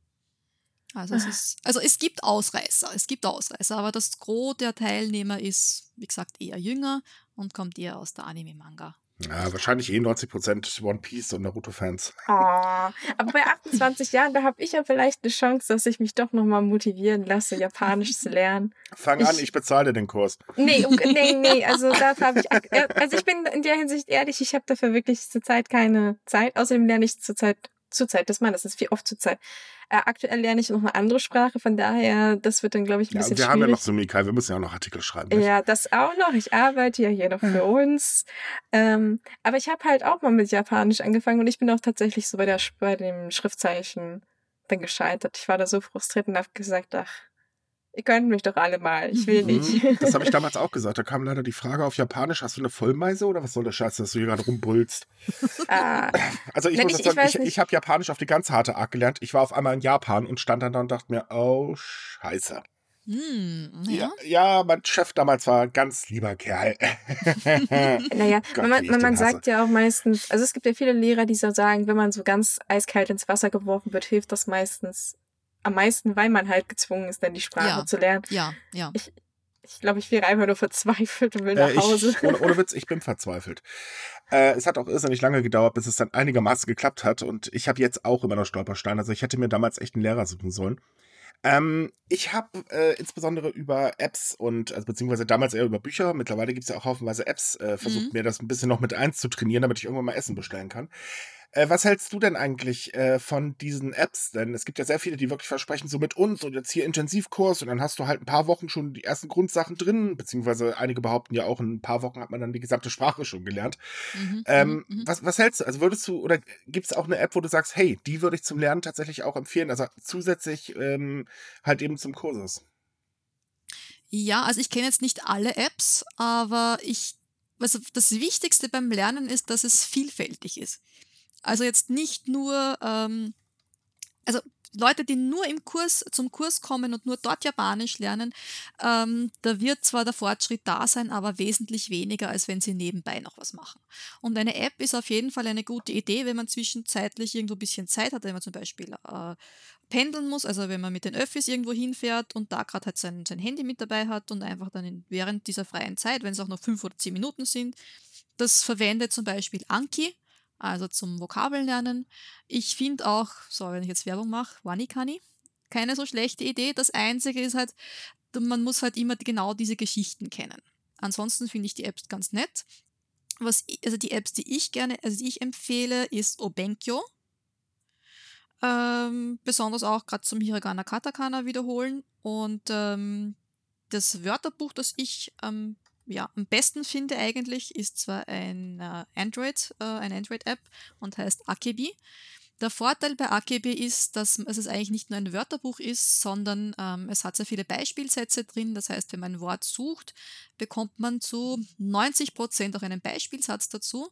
Also es, ist, also es gibt Ausreißer, es gibt Ausreißer, aber das Gros der Teilnehmer ist, wie gesagt, eher jünger und kommt eher aus der Anime-Manga ja, wahrscheinlich eh 90% One Piece und Naruto-Fans. Oh, [LAUGHS] aber bei 28 Jahren, da habe ich ja vielleicht eine Chance, dass ich mich doch nochmal motivieren lasse, Japanisch zu lernen. Fang ich, an, ich bezahle den Kurs. Nee, [LAUGHS] nee, nee, also dafür habe ich, also ich bin in der Hinsicht ehrlich, ich habe dafür wirklich zurzeit keine Zeit. Außerdem lerne ich zurzeit zurzeit, das meine, das ist viel oft zurzeit. Äh, aktuell lerne ich noch eine andere Sprache, von daher, das wird dann, glaube ich, ein ja, bisschen wir schwierig. haben ja noch so Mikai, wir müssen ja auch noch Artikel schreiben. Nicht? Ja, das auch noch. Ich arbeite ja hier noch für uns. Ähm, aber ich habe halt auch mal mit Japanisch angefangen und ich bin auch tatsächlich so bei, der, bei dem Schriftzeichen dann gescheitert. Ich war da so frustriert und habe gesagt, ach, Ihr könnt mich doch alle mal. Ich will mhm. nicht. Das habe ich [LAUGHS] damals auch gesagt. Da kam leider die Frage auf Japanisch: Hast du eine Vollmeise oder was soll der Scheiß, dass du hier gerade rumbrüllst? Ah. Also, ich Nein, muss ich, sagen, ich, ich, ich habe Japanisch auf die ganz harte Art gelernt. Ich war auf einmal in Japan und stand dann da und dachte mir: Oh, Scheiße. Hm, ja. ja. ja, mein Chef damals war ein ganz lieber Kerl. [LAUGHS] naja, Gott, man, man, man sagt ja auch meistens, also es gibt ja viele Lehrer, die so sagen, wenn man so ganz eiskalt ins Wasser geworfen wird, hilft das meistens am meisten, weil man halt gezwungen ist, dann die Sprache ja, zu lernen. Ja, ja. Ich, ich glaube, ich wäre einfach nur verzweifelt und will nach Hause. ich, ohne, ohne, [LAUGHS] Witz, ich bin verzweifelt. Äh, es hat auch irrsinnig lange gedauert, bis es dann einigermaßen geklappt hat. Und ich habe jetzt auch immer noch Stolpersteine. Also ich hätte mir damals echt einen Lehrer suchen sollen. Ähm, ich habe äh, insbesondere über Apps und, also beziehungsweise damals eher über Bücher, mittlerweile gibt es ja auch haufenweise Apps, äh, versucht mhm. mir das ein bisschen noch mit eins zu trainieren, damit ich irgendwann mal Essen bestellen kann. Äh, was hältst du denn eigentlich äh, von diesen Apps? Denn es gibt ja sehr viele, die wirklich versprechen, so mit uns und jetzt hier Intensivkurs und dann hast du halt ein paar Wochen schon die ersten Grundsachen drin, beziehungsweise einige behaupten ja auch, in ein paar Wochen hat man dann die gesamte Sprache schon gelernt. Mhm, ähm, mhm. mhm. was, was hältst du? Also würdest du, oder gibt es auch eine App, wo du sagst, hey, die würde ich zum Lernen tatsächlich auch empfehlen, also zusätzlich ähm, halt eben zum Kursus? Ja, also ich kenne jetzt nicht alle Apps, aber ich, also das Wichtigste beim Lernen ist, dass es vielfältig ist. Also jetzt nicht nur, ähm, also Leute, die nur im Kurs zum Kurs kommen und nur dort Japanisch lernen, ähm, da wird zwar der Fortschritt da sein, aber wesentlich weniger, als wenn sie nebenbei noch was machen. Und eine App ist auf jeden Fall eine gute Idee, wenn man zwischenzeitlich irgendwo ein bisschen Zeit hat, wenn man zum Beispiel äh, pendeln muss, also wenn man mit den Öffis irgendwo hinfährt und da gerade halt sein, sein Handy mit dabei hat und einfach dann in, während dieser freien Zeit, wenn es auch noch fünf oder zehn Minuten sind, das verwendet zum Beispiel Anki also zum Vokabeln lernen. Ich finde auch, so wenn ich jetzt Werbung mache, Wanikani, keine so schlechte Idee. Das Einzige ist halt, man muss halt immer genau diese Geschichten kennen. Ansonsten finde ich die Apps ganz nett. Was, also die Apps, die ich gerne, also die ich empfehle, ist Obenkyo. Ähm, besonders auch gerade zum Hiragana Katakana wiederholen. Und ähm, das Wörterbuch, das ich ähm, ja, am besten finde eigentlich, ist zwar ein äh, Android, äh, eine Android-App und heißt Akebi. Der Vorteil bei Akebi ist, dass es eigentlich nicht nur ein Wörterbuch ist, sondern ähm, es hat sehr viele Beispielsätze drin. Das heißt, wenn man ein Wort sucht, bekommt man zu 90 Prozent auch einen Beispielsatz dazu.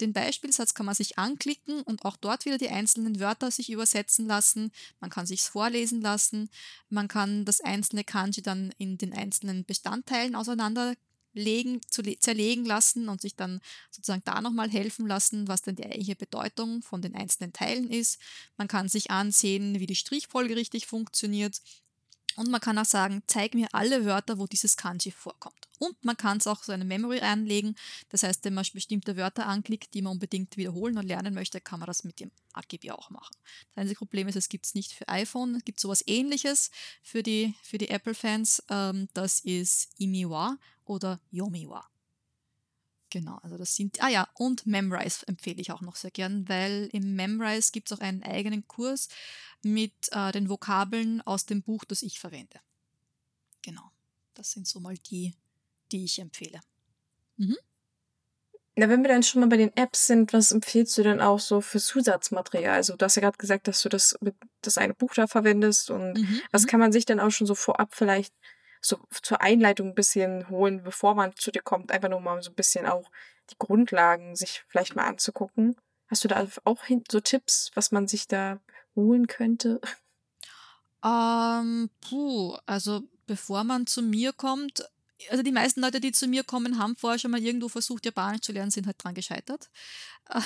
Den Beispielsatz kann man sich anklicken und auch dort wieder die einzelnen Wörter sich übersetzen lassen. Man kann sich vorlesen lassen. Man kann das einzelne Kanji dann in den einzelnen Bestandteilen auseinander legen, zu zerlegen lassen und sich dann sozusagen da nochmal helfen lassen, was denn die eigentliche Bedeutung von den einzelnen Teilen ist. Man kann sich ansehen, wie die Strichfolge richtig funktioniert. Und man kann auch sagen, zeig mir alle Wörter, wo dieses Kanji vorkommt. Und man kann es auch so eine Memory anlegen. Das heißt, wenn man bestimmte Wörter anklickt, die man unbedingt wiederholen und lernen möchte, kann man das mit dem AGB auch machen. Das einzige Problem ist, es gibt es nicht für iPhone. Es gibt sowas ähnliches für die, für die Apple-Fans. Ähm, das ist Imiwa oder Yomiwa. Genau, also das sind, ah ja, und Memrise empfehle ich auch noch sehr gern, weil im Memrise gibt es auch einen eigenen Kurs mit äh, den Vokabeln aus dem Buch, das ich verwende. Genau, das sind so mal die, die ich empfehle. Mhm. Na, wenn wir dann schon mal bei den Apps sind, was empfiehlst du denn auch so für Zusatzmaterial? Also du hast ja gerade gesagt, dass du das mit das eine Buch da verwendest und mhm. was mhm. kann man sich dann auch schon so vorab vielleicht so zur Einleitung ein bisschen holen, bevor man zu dir kommt, einfach nur mal so ein bisschen auch die Grundlagen sich vielleicht mal anzugucken. Hast du da auch so Tipps, was man sich da holen könnte? Ähm, puh, also bevor man zu mir kommt, also die meisten Leute, die zu mir kommen, haben vorher schon mal irgendwo versucht, Japanisch zu lernen, sind halt dran gescheitert. [LAUGHS]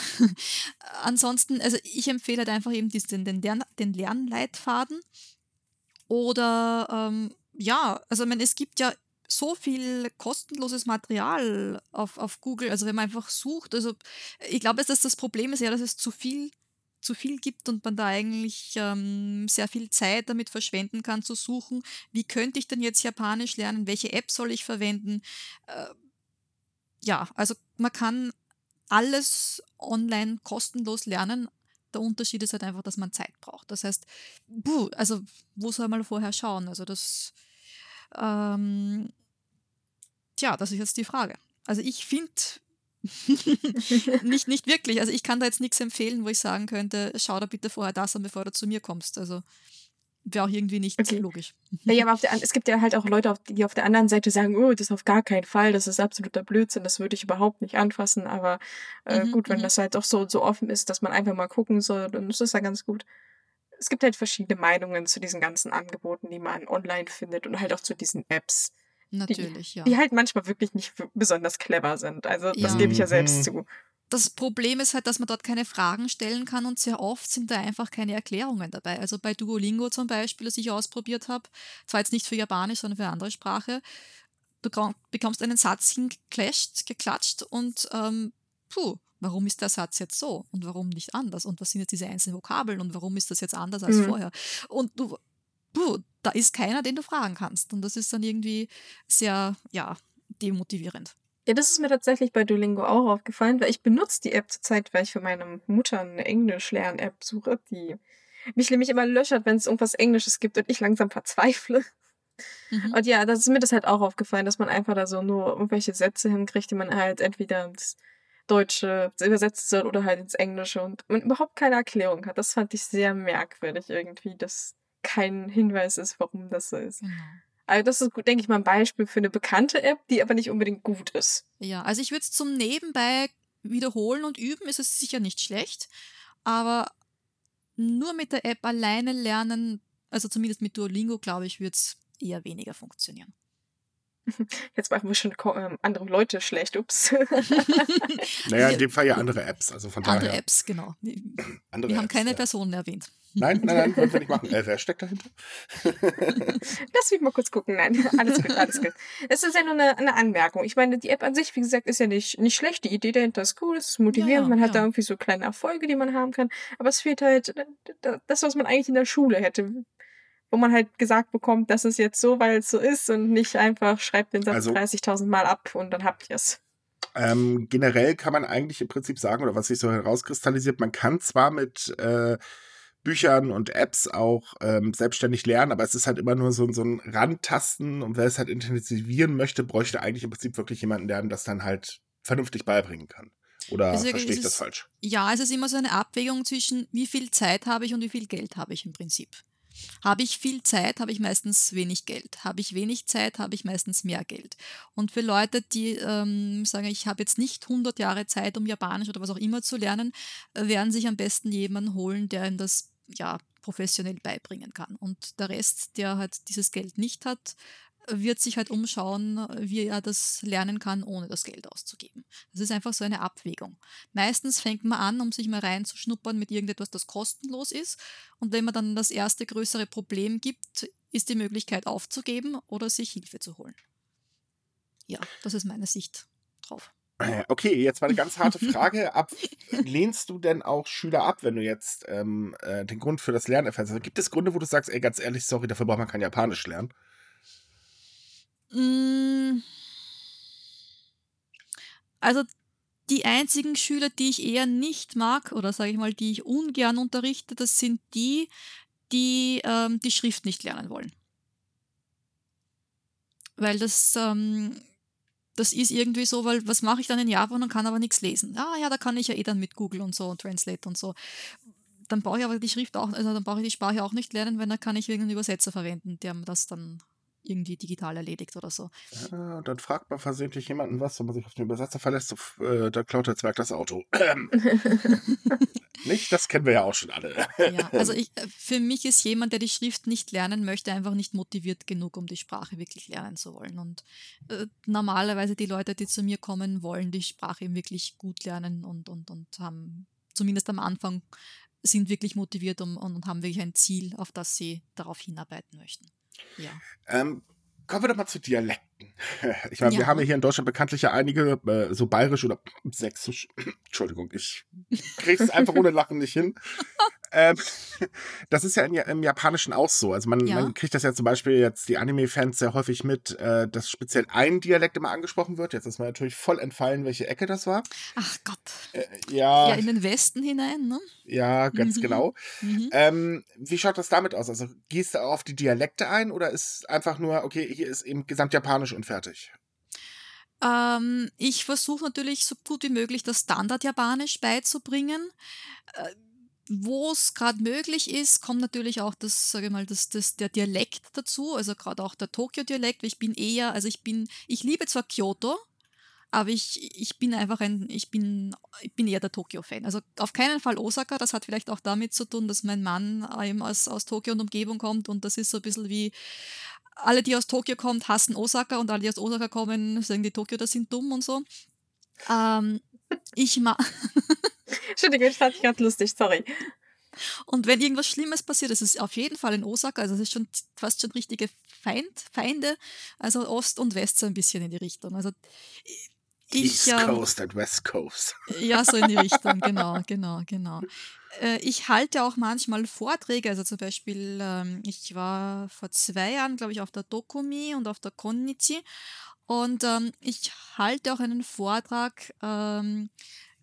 ansonsten, also ich empfehle halt einfach eben diesen, den, Lern, den Lernleitfaden oder ähm, ja, also ich meine, es gibt ja so viel kostenloses Material auf, auf Google, also wenn man einfach sucht, also ich glaube, dass das Problem ist ja, dass es zu viel zu viel gibt und man da eigentlich ähm, sehr viel Zeit damit verschwenden kann zu suchen, wie könnte ich denn jetzt Japanisch lernen, welche App soll ich verwenden. Äh, ja, also man kann alles online kostenlos lernen, der Unterschied ist halt einfach, dass man Zeit braucht. Das heißt, puh, also wo soll man vorher schauen? Also das, ähm, tja, das ist jetzt die Frage. Also ich finde [LAUGHS] nicht, nicht wirklich. Also ich kann da jetzt nichts empfehlen, wo ich sagen könnte, schau da bitte vorher das an, bevor du zu mir kommst. Also wäre auch irgendwie nicht okay. logisch. Ja, [LAUGHS] aber der, es gibt ja halt auch Leute, die auf der anderen Seite sagen, oh, das ist auf gar keinen Fall, das ist absoluter Blödsinn, das würde ich überhaupt nicht anfassen. Aber äh, mhm, gut, wenn mhm. das halt auch so, so offen ist, dass man einfach mal gucken soll, dann ist das ja ganz gut. Es gibt halt verschiedene Meinungen zu diesen ganzen Angeboten, die man online findet und halt auch zu diesen Apps. Natürlich, die, ja. Die halt manchmal wirklich nicht besonders clever sind. Also das ja. gebe ich ja selbst mhm. zu das Problem ist halt, dass man dort keine Fragen stellen kann und sehr oft sind da einfach keine Erklärungen dabei. Also bei Duolingo zum Beispiel, das ich ausprobiert habe, zwar jetzt nicht für Japanisch, sondern für eine andere Sprache, du bekommst einen Satz hingeklatscht, geklatscht und ähm, puh, warum ist der Satz jetzt so und warum nicht anders und was sind jetzt diese einzelnen Vokabeln und warum ist das jetzt anders als mhm. vorher? Und du puh, da ist keiner, den du fragen kannst. Und das ist dann irgendwie sehr, ja, demotivierend. Ja, das ist mir tatsächlich bei Duolingo auch aufgefallen, weil ich benutze die App zurzeit, weil ich für meine Mutter eine Englisch-Lern-App suche, die mich nämlich immer löchert, wenn es irgendwas Englisches gibt und ich langsam verzweifle. Mhm. Und ja, das ist mir das halt auch aufgefallen, dass man einfach da so nur irgendwelche Sätze hinkriegt, die man halt entweder ins Deutsche übersetzen soll oder halt ins Englische und man überhaupt keine Erklärung hat. Das fand ich sehr merkwürdig irgendwie, dass kein Hinweis ist, warum das so ist. Genau. Also das ist, denke ich mal, ein Beispiel für eine bekannte App, die aber nicht unbedingt gut ist. Ja, also ich würde es zum Nebenbei wiederholen und üben, ist es sicher nicht schlecht. Aber nur mit der App alleine lernen, also zumindest mit Duolingo, glaube ich, wird es eher weniger funktionieren. [LAUGHS] Jetzt machen wir schon ähm, andere Leute schlecht, ups. [LAUGHS] naja, in dem Fall ja andere Apps. Also von andere daher. Apps, genau. Andere wir haben Apps, keine ja. Personen erwähnt. Nein, nein, nein, wollen wir nicht machen. [LAUGHS] Äh, wer steckt dahinter? Lass mich mal kurz gucken. Nein, alles gut, alles gut. Es ist ja nur eine, eine, Anmerkung. Ich meine, die App an sich, wie gesagt, ist ja nicht, nicht schlecht. Die Idee dahinter ist cool, es ist motivierend. Ja, man hat ja. da irgendwie so kleine Erfolge, die man haben kann. Aber es fehlt halt das, was man eigentlich in der Schule hätte wo man halt gesagt bekommt, das ist jetzt so, weil es so ist und nicht einfach schreibt den Satz also, 30.000 Mal ab und dann habt ihr es. Ähm, generell kann man eigentlich im Prinzip sagen, oder was sich so herauskristallisiert, man kann zwar mit äh, Büchern und Apps auch ähm, selbstständig lernen, aber es ist halt immer nur so, so ein Randtasten und wer es halt intensivieren möchte, bräuchte eigentlich im Prinzip wirklich jemanden, der einem das dann halt vernünftig beibringen kann. Oder also verstehe ich das falsch? Ja, es ist immer so eine Abwägung zwischen, wie viel Zeit habe ich und wie viel Geld habe ich im Prinzip. Habe ich viel Zeit, habe ich meistens wenig Geld. Habe ich wenig Zeit, habe ich meistens mehr Geld. Und für Leute, die ähm, sagen, ich habe jetzt nicht 100 Jahre Zeit, um Japanisch oder was auch immer zu lernen, werden sich am besten jemanden holen, der ihnen das ja, professionell beibringen kann. Und der Rest, der halt dieses Geld nicht hat, wird sich halt umschauen, wie er das lernen kann, ohne das Geld auszugeben. Das ist einfach so eine Abwägung. Meistens fängt man an, um sich mal reinzuschnuppern mit irgendetwas, das kostenlos ist. Und wenn man dann das erste größere Problem gibt, ist die Möglichkeit aufzugeben oder sich Hilfe zu holen. Ja, das ist meine Sicht drauf. Äh, okay, jetzt mal eine ganz harte Frage. Ab, lehnst du denn auch Schüler ab, wenn du jetzt ähm, äh, den Grund für das Lernen erfährst? Also gibt es Gründe, wo du sagst, ey, ganz ehrlich, sorry, dafür braucht man kein Japanisch lernen? Mm. Also die einzigen Schüler, die ich eher nicht mag oder sage ich mal, die ich ungern unterrichte, das sind die, die ähm, die Schrift nicht lernen wollen. Weil das, ähm, das ist irgendwie so, weil was mache ich dann in Japan und kann aber nichts lesen? Ah ja, da kann ich ja eh dann mit Google und so und Translate und so. Dann brauche ich aber die Schrift auch, also dann brauche ich die Sprache auch nicht lernen, weil dann kann ich irgendeinen Übersetzer verwenden, der mir das dann irgendwie digital erledigt oder so. Ja, dann fragt man versehentlich jemanden was, wenn man sich auf den Übersetzer verlässt, so, äh, da klaut der Zwerg das Auto. [LAUGHS] [LAUGHS] nicht? Das kennen wir ja auch schon alle. ja, also [LAUGHS] ich, äh, für mich ist jemand, der die Schrift nicht lernen möchte, einfach nicht motiviert genug, um die Sprache wirklich lernen zu wollen. Und äh, normalerweise die Leute, die zu mir kommen, wollen die Sprache wirklich gut lernen und, und, und haben zumindest am Anfang sind wirklich motiviert und, und haben wirklich ein Ziel, auf das sie darauf hinarbeiten möchten. Ja. Ähm, kommen wir doch mal zu Dialekten. [LAUGHS] Ich meine, ja. wir haben ja hier in Deutschland bekanntlich ja einige, äh, so bayerisch oder sächsisch. [CLEARS THROAT] Entschuldigung, ich krieg's einfach [LAUGHS] ohne Lachen nicht hin. Ähm, [LAUGHS] das ist ja in, im Japanischen auch so. Also man, ja. man, kriegt das ja zum Beispiel jetzt die Anime-Fans sehr häufig mit, äh, dass speziell ein Dialekt immer angesprochen wird. Jetzt ist mir natürlich voll entfallen, welche Ecke das war. Ach Gott. Äh, ja. Ja, in den Westen hinein, ne? Ja, ganz mhm. genau. Mhm. Ähm, wie schaut das damit aus? Also gehst du auf die Dialekte ein oder ist einfach nur, okay, hier ist eben Gesamtjapanisch und fertig? Ähm, ich versuche natürlich so gut wie möglich das Standard-Japanisch beizubringen. Äh, wo es gerade möglich ist, kommt natürlich auch das, sage ich mal, das, das, der Dialekt dazu, also gerade auch der Tokio-Dialekt, weil ich bin eher, also ich bin, ich liebe zwar Kyoto, aber ich, ich bin einfach ein, ich bin, ich bin eher der Tokio-Fan. Also auf keinen Fall Osaka, das hat vielleicht auch damit zu tun, dass mein Mann eben aus, aus Tokio und Umgebung kommt und das ist so ein bisschen wie, alle, die aus Tokio kommen, hassen Osaka und alle, die aus Osaka kommen, sagen die Tokio, das sind dumm und so. Ähm, ich mag. [LAUGHS] Entschuldigung, ich fand gerade lustig, sorry. Und wenn irgendwas Schlimmes passiert, das ist auf jeden Fall in Osaka, also es ist schon fast schon richtige Feind, Feinde, also Ost und West so ein bisschen in die Richtung. Also ich, East ähm, Coast and West Coast. [LAUGHS] Ja, so in die Richtung, [LAUGHS] genau, genau, genau. Äh, ich halte auch manchmal Vorträge, also zum Beispiel, ähm, ich war vor zwei Jahren, glaube ich, auf der Dokumi und auf der Konnichi und ähm, ich halte auch einen Vortrag, ähm,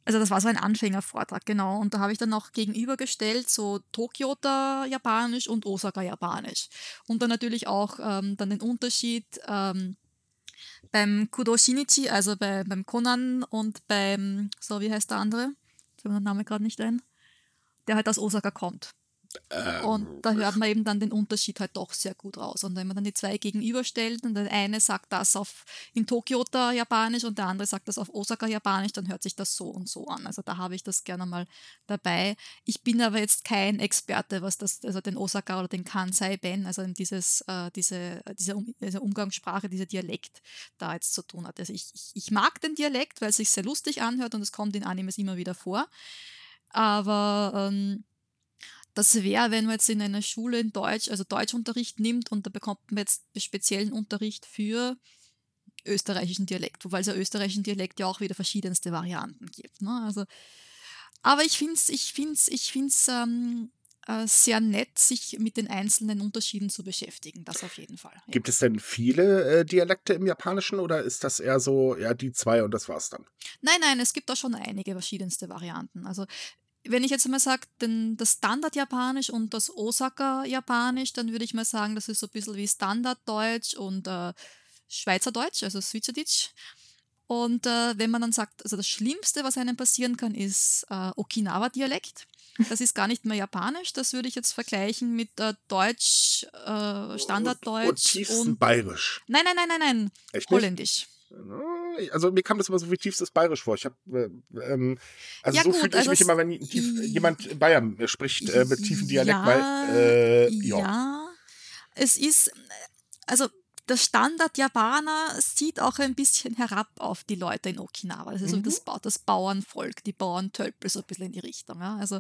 also das war so ein Anfängervortrag, genau. Und da habe ich dann auch gegenübergestellt, so Tokioter Japanisch und Osaka Japanisch. Und dann natürlich auch ähm, dann den Unterschied ähm, beim Kudo Shinichi, also bei, beim Conan und beim, so wie heißt der andere? Ich habe den Namen gerade nicht ein. Der halt aus Osaka kommt. Ähm, und da hört man eben dann den Unterschied halt doch sehr gut raus. Und wenn man dann die zwei gegenüberstellt und der eine sagt das auf in Tokioter Japanisch und der andere sagt das auf Osaka Japanisch, dann hört sich das so und so an. Also da habe ich das gerne mal dabei. Ich bin aber jetzt kein Experte, was das, also den Osaka oder den Kansai Ben, also dieses, äh, diese, diese, um, diese Umgangssprache, dieser Dialekt da jetzt zu tun hat. Also ich, ich, ich mag den Dialekt, weil es sich sehr lustig anhört und es kommt in Animes immer wieder vor. Aber ähm, das wäre, wenn man jetzt in einer Schule in Deutsch, also Deutschunterricht nimmt und da bekommt man jetzt speziellen Unterricht für österreichischen Dialekt, wobei es ja österreichischen Dialekt ja auch wieder verschiedenste Varianten gibt. Ne? Also, aber ich finde es ich find's, ich find's, ähm, äh, sehr nett, sich mit den einzelnen Unterschieden zu beschäftigen. Das auf jeden Fall. Ja. Gibt es denn viele äh, Dialekte im Japanischen oder ist das eher so, ja, die zwei und das war's dann? Nein, nein, es gibt da schon einige verschiedenste Varianten. Also wenn ich jetzt mal sage, das Standard-Japanisch und das Osaka-Japanisch, dann würde ich mal sagen, das ist so ein bisschen wie Standarddeutsch und äh, Schweizerdeutsch, also Schweizerdeutsch. Und äh, wenn man dann sagt, also das Schlimmste, was einem passieren kann, ist äh, Okinawa-Dialekt. Das ist gar nicht mehr Japanisch, das würde ich jetzt vergleichen mit äh, Deutsch, äh, Standarddeutsch. Und, und, und Bayerisch. Nein, nein, nein, nein, nein. Echt Holländisch. Nicht? Also mir kam das immer so wie tiefstes Bayerisch vor. Ich habe, äh, ähm, also ja, so fühle ich also mich immer, wenn tief, jemand in Bayern spricht äh, mit tiefem Dialekt, ja, weil äh, ja. ja, es ist, also der Standard-Japaner sieht auch ein bisschen herab auf die Leute in Okinawa. Das ist mhm. so das, das Bauernvolk, die Bauerntölpel, so ein bisschen in die Richtung. Ja. Also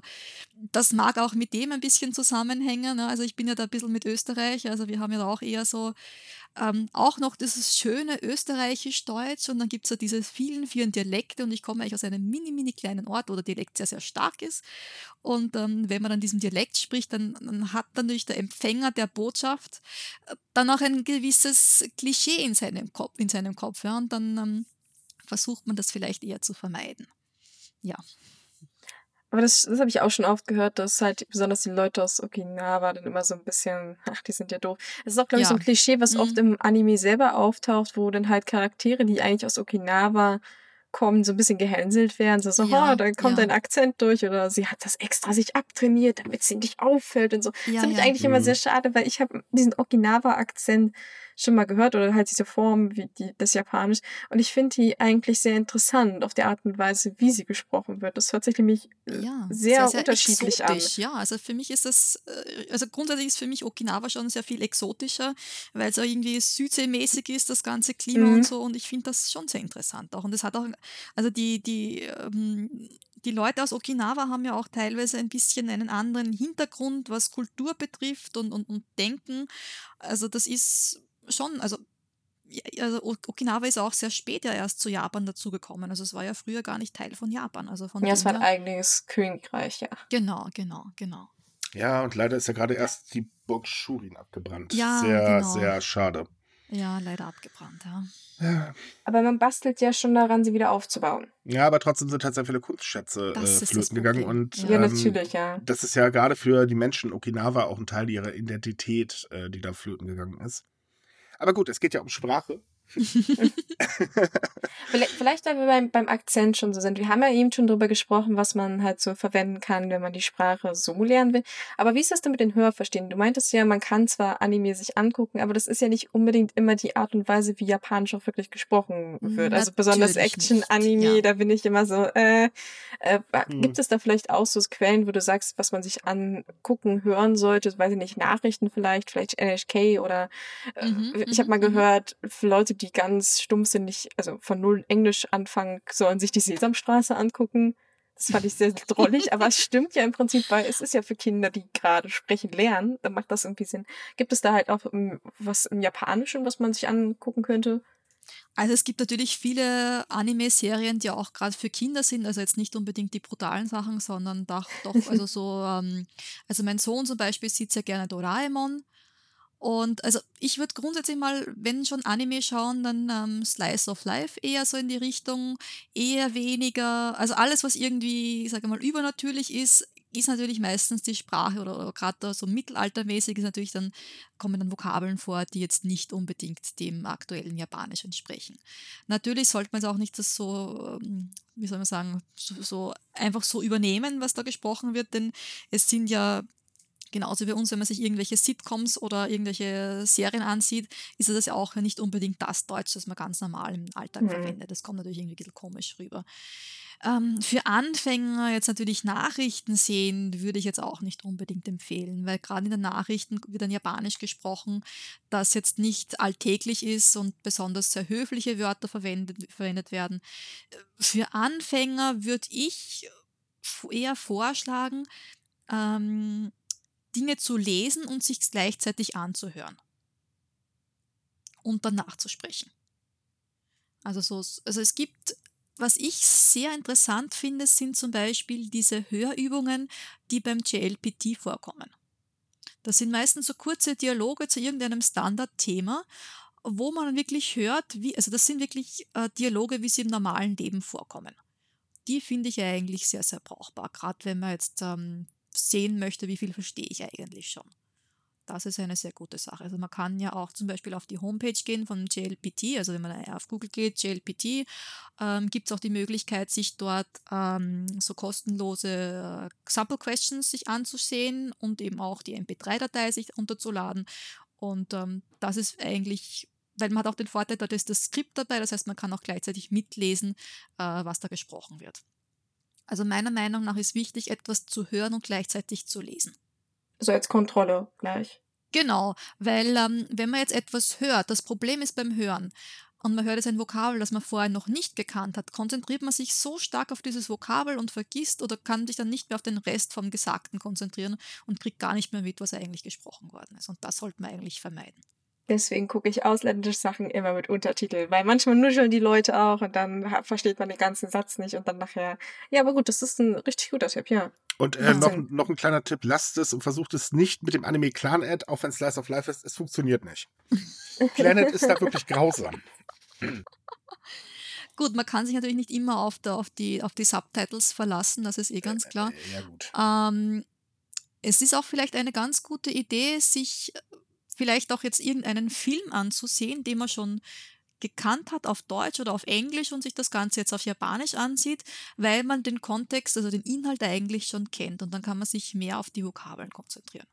das mag auch mit dem ein bisschen zusammenhängen. Ja. Also ich bin ja da ein bisschen mit Österreich, also wir haben ja auch eher so ähm, auch noch dieses schöne österreichisch-deutsch und dann gibt es ja diese vielen, vielen Dialekte und ich komme eigentlich aus einem mini, mini kleinen Ort, wo der Dialekt sehr, sehr stark ist. Und ähm, wenn man dann diesen Dialekt spricht, dann, dann hat natürlich der Empfänger der Botschaft äh, dann auch ein gewisses Klischee in seinem Kopf, in seinem Kopf ja, und dann ähm, versucht man das vielleicht eher zu vermeiden. Ja. Aber das, das habe ich auch schon oft gehört, dass halt besonders die Leute aus Okinawa dann immer so ein bisschen, ach, die sind ja doof. Das ist auch, glaube ich, so ein Klischee, was mhm. oft im Anime selber auftaucht, wo dann halt Charaktere, die eigentlich aus Okinawa kommen, so ein bisschen gehänselt werden. So, so ja, oh, da kommt ja. ein Akzent durch oder sie hat das extra sich abtrainiert, damit sie nicht auffällt und so. Ja, das finde ich eigentlich mhm. immer sehr schade, weil ich habe diesen Okinawa-Akzent schon mal gehört oder halt diese Form wie die, das Japanisch. Und ich finde die eigentlich sehr interessant auf der Art und Weise, wie sie gesprochen wird. Das hört sich nämlich äh, ja, sehr, sehr, sehr, unterschiedlich exotisch, an. Ja, also für mich ist das, äh, also grundsätzlich ist für mich Okinawa schon sehr viel exotischer, weil es auch irgendwie südseemäßig ist, das ganze Klima mhm. und so. Und ich finde das schon sehr interessant auch. Und es hat auch, also die, die, ähm, die Leute aus Okinawa haben ja auch teilweise ein bisschen einen anderen Hintergrund, was Kultur betrifft und, und, und Denken. Also das ist schon, also, also Okinawa ist auch sehr spät ja erst zu Japan dazugekommen. Also es war ja früher gar nicht Teil von Japan. Also von ja, es war ein eigenes Königreich, ja. Genau, genau, genau. Ja, und leider ist ja gerade erst die Burg Schurin abgebrannt. Ja, sehr, genau. sehr schade. Ja, leider abgebrannt, ja. ja. Aber man bastelt ja schon daran, sie wieder aufzubauen. Ja, aber trotzdem sind halt sehr viele Kunstschätze äh, flöten gegangen. Und, ja, ähm, natürlich, ja. Das ist ja gerade für die Menschen Okinawa auch ein Teil ihrer Identität, äh, die da flöten gegangen ist. Aber gut, es geht ja um Sprache. Vielleicht, vielleicht, weil wir beim, beim Akzent schon so sind. Wir haben ja eben schon darüber gesprochen, was man halt so verwenden kann, wenn man die Sprache so lernen will. Aber wie ist das denn mit den Hörverstehen? Du meintest ja, man kann zwar Anime sich angucken, aber das ist ja nicht unbedingt immer die Art und Weise, wie Japanisch auch wirklich gesprochen wird. also besonders Action-Anime, ja. da bin ich immer so, äh, äh, hm. gibt es da vielleicht auch so Quellen, wo du sagst, was man sich angucken, hören sollte? Weiß ich nicht, Nachrichten vielleicht, vielleicht NHK oder äh, mhm, ich habe mal mhm, mhm. gehört, für Leute, die ganz stumpf sind, nicht, also von null Englisch anfangen, sollen sich die Sesamstraße angucken. Das fand ich sehr drollig, aber es stimmt ja im Prinzip, weil es ist ja für Kinder, die gerade sprechen lernen, dann macht das irgendwie Sinn. Gibt es da halt auch was im Japanischen, was man sich angucken könnte? Also es gibt natürlich viele Anime-Serien, die auch gerade für Kinder sind, also jetzt nicht unbedingt die brutalen Sachen, sondern doch, doch [LAUGHS] also so, ähm, also mein Sohn zum Beispiel sieht sehr gerne Doraemon. Und also ich würde grundsätzlich mal, wenn schon Anime schauen, dann ähm, Slice of Life eher so in die Richtung, eher weniger, also alles, was irgendwie, sage mal, übernatürlich ist, ist natürlich meistens die Sprache oder, oder gerade so mittelaltermäßig ist natürlich dann, kommen dann Vokabeln vor, die jetzt nicht unbedingt dem aktuellen Japanisch entsprechen. Natürlich sollte man es auch nicht das so, ähm, wie soll man sagen, so, so einfach so übernehmen, was da gesprochen wird, denn es sind ja genauso wie uns, wenn man sich irgendwelche Sitcoms oder irgendwelche Serien ansieht, ist das ja auch nicht unbedingt das Deutsch, das man ganz normal im Alltag mhm. verwendet. Das kommt natürlich irgendwie ein bisschen komisch rüber. Ähm, für Anfänger jetzt natürlich Nachrichten sehen, würde ich jetzt auch nicht unbedingt empfehlen, weil gerade in den Nachrichten wird dann Japanisch gesprochen, das jetzt nicht alltäglich ist und besonders sehr höfliche Wörter verwendet, verwendet werden. Für Anfänger würde ich eher vorschlagen, ähm, Dinge zu lesen und sich gleichzeitig anzuhören und dann nachzusprechen. Also, so, also es gibt was ich sehr interessant finde, sind zum Beispiel diese Hörübungen, die beim JLPT vorkommen. Das sind meistens so kurze Dialoge zu irgendeinem Standardthema, wo man wirklich hört, wie, also das sind wirklich äh, Dialoge, wie sie im normalen Leben vorkommen. Die finde ich eigentlich sehr, sehr brauchbar, gerade wenn man jetzt ähm, sehen möchte, wie viel verstehe ich eigentlich schon. Das ist eine sehr gute Sache. Also man kann ja auch zum Beispiel auf die Homepage gehen von JLPT, also wenn man auf Google geht, JLPT, ähm, gibt es auch die Möglichkeit, sich dort ähm, so kostenlose äh, Sample Questions sich anzusehen und eben auch die MP3-Datei sich runterzuladen. Und ähm, das ist eigentlich weil man hat auch den Vorteil, dort ist das Skript dabei, das heißt, man kann auch gleichzeitig mitlesen, äh, was da gesprochen wird. Also meiner Meinung nach ist wichtig, etwas zu hören und gleichzeitig zu lesen so als Kontrolle gleich. Genau, weil ähm, wenn man jetzt etwas hört, das Problem ist beim Hören, und man hört jetzt ein Vokabel, das man vorher noch nicht gekannt hat, konzentriert man sich so stark auf dieses Vokabel und vergisst oder kann sich dann nicht mehr auf den Rest vom Gesagten konzentrieren und kriegt gar nicht mehr mit, was eigentlich gesprochen worden ist. Und das sollte man eigentlich vermeiden. Deswegen gucke ich ausländische Sachen immer mit Untertiteln, weil manchmal nuscheln die Leute auch und dann versteht man den ganzen Satz nicht und dann nachher. Ja, aber gut, das ist ein richtig guter Tipp, ja. Und äh, noch, noch ein kleiner Tipp: Lasst es und versucht es nicht mit dem Anime Clan Ad, auch wenn Slice of Life ist. Es funktioniert nicht. [LAUGHS] Planet ist da wirklich grausam. [LAUGHS] Gut, man kann sich natürlich nicht immer auf, der, auf, die, auf die Subtitles verlassen, das ist eh ganz klar. Äh, ja, gut. Ähm, es ist auch vielleicht eine ganz gute Idee, sich vielleicht auch jetzt irgendeinen Film anzusehen, den man schon gekannt hat auf Deutsch oder auf Englisch und sich das Ganze jetzt auf Japanisch ansieht, weil man den Kontext, also den Inhalt eigentlich schon kennt und dann kann man sich mehr auf die Vokabeln konzentrieren.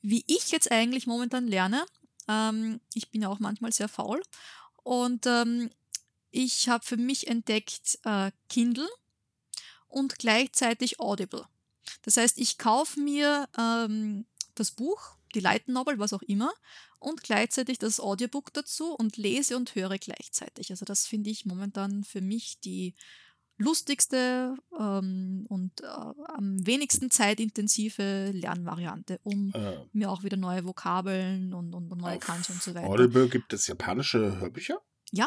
Wie ich jetzt eigentlich momentan lerne, ähm, ich bin ja auch manchmal sehr faul und ähm, ich habe für mich entdeckt äh, Kindle und gleichzeitig Audible. Das heißt, ich kaufe mir ähm, das Buch die Light Novel, was auch immer, und gleichzeitig das Audiobook dazu und lese und höre gleichzeitig. Also das finde ich momentan für mich die lustigste ähm, und äh, am wenigsten zeitintensive Lernvariante, um äh, mir auch wieder neue Vokabeln und, und neue Kanji und so weiter. Audible gibt es japanische Hörbücher? Ja.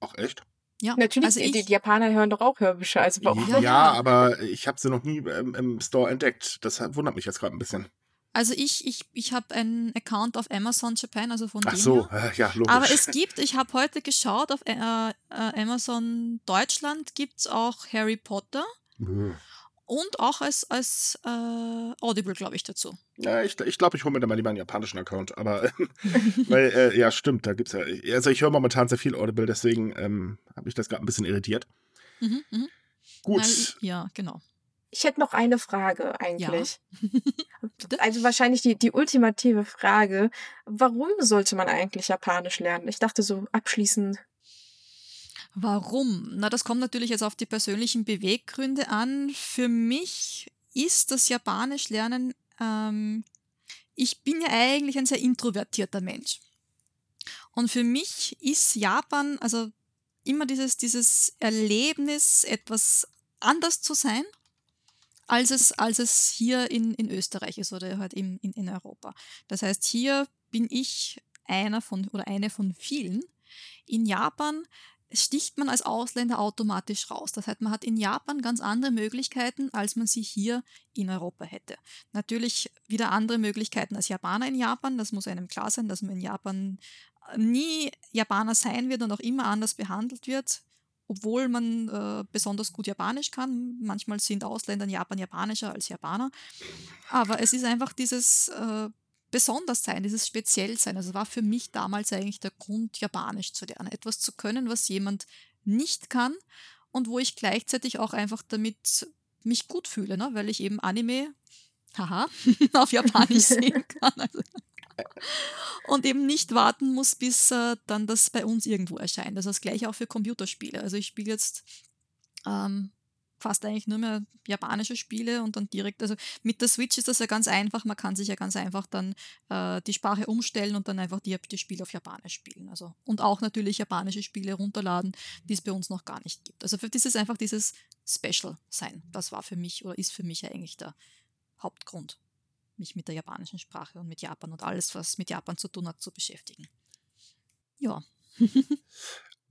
Ach echt? Ja, natürlich. Also die, die, Japaner hören doch auch Hörbücher. Also warum? Ja, ja aber ich habe sie noch nie im, im Store entdeckt. Das wundert mich jetzt gerade ein bisschen. Also ich, ich, ich habe einen Account auf Amazon Japan, also von Ach so, äh, ja, logisch. Aber es gibt, ich habe heute geschaut, auf äh, äh, Amazon Deutschland gibt es auch Harry Potter. Mhm. Und auch als, als äh, Audible, glaube ich, dazu. Ja, ich glaube, ich, glaub, ich hole mir da mal lieber einen japanischen Account. Aber, [LAUGHS] weil, äh, ja, stimmt, da gibt es ja, also ich höre momentan sehr viel Audible, deswegen ähm, habe ich das gerade ein bisschen irritiert. Mhm, mh. Gut. Weil, ja, genau. Ich hätte noch eine Frage eigentlich. Ja. also wahrscheinlich die, die ultimative Frage. Warum sollte man eigentlich Japanisch lernen? Ich dachte so abschließend. Warum? Na, das kommt natürlich jetzt auf die persönlichen Beweggründe an. Für mich ist das Japanisch lernen, ähm, ich bin ja eigentlich ein sehr introvertierter Mensch. Und für mich ist Japan, also immer dieses, dieses Erlebnis, etwas anders zu sein als es, als es hier in, in Österreich ist oder halt in, in, in Europa. Das heißt, hier bin ich einer von oder eine von vielen, In Japan sticht man als Ausländer automatisch raus. Das heißt, man hat in Japan ganz andere Möglichkeiten, als man sie hier in Europa hätte. Natürlich wieder andere Möglichkeiten als Japaner in Japan. Das muss einem klar sein, dass man in Japan nie Japaner sein wird und auch immer anders behandelt wird, obwohl man äh, besonders gut Japanisch kann. Manchmal sind Ausländer in Japan japanischer als Japaner. Aber es ist einfach dieses äh, besonders sein, dieses speziell sein. Also war für mich damals eigentlich der Grund, Japanisch zu lernen. Etwas zu können, was jemand nicht kann und wo ich gleichzeitig auch einfach damit mich gut fühle, ne? weil ich eben Anime, haha, [LAUGHS] auf Japanisch [LAUGHS] sehen kann. Also. Und eben nicht warten muss, bis äh, dann das bei uns irgendwo erscheint. Das ist das gleiche auch für Computerspiele. Also ich spiele jetzt ähm, fast eigentlich nur mehr japanische Spiele und dann direkt, also mit der Switch ist das ja ganz einfach, man kann sich ja ganz einfach dann äh, die Sprache umstellen und dann einfach die, die Spiele auf Japanisch spielen. Also, und auch natürlich japanische Spiele runterladen, die es bei uns noch gar nicht gibt. Also für ist einfach dieses Special sein. Das war für mich oder ist für mich eigentlich der Hauptgrund, mich mit der japanischen Sprache und mit Japan und alles, was mit Japan zu tun hat, zu beschäftigen. Ja. [LAUGHS]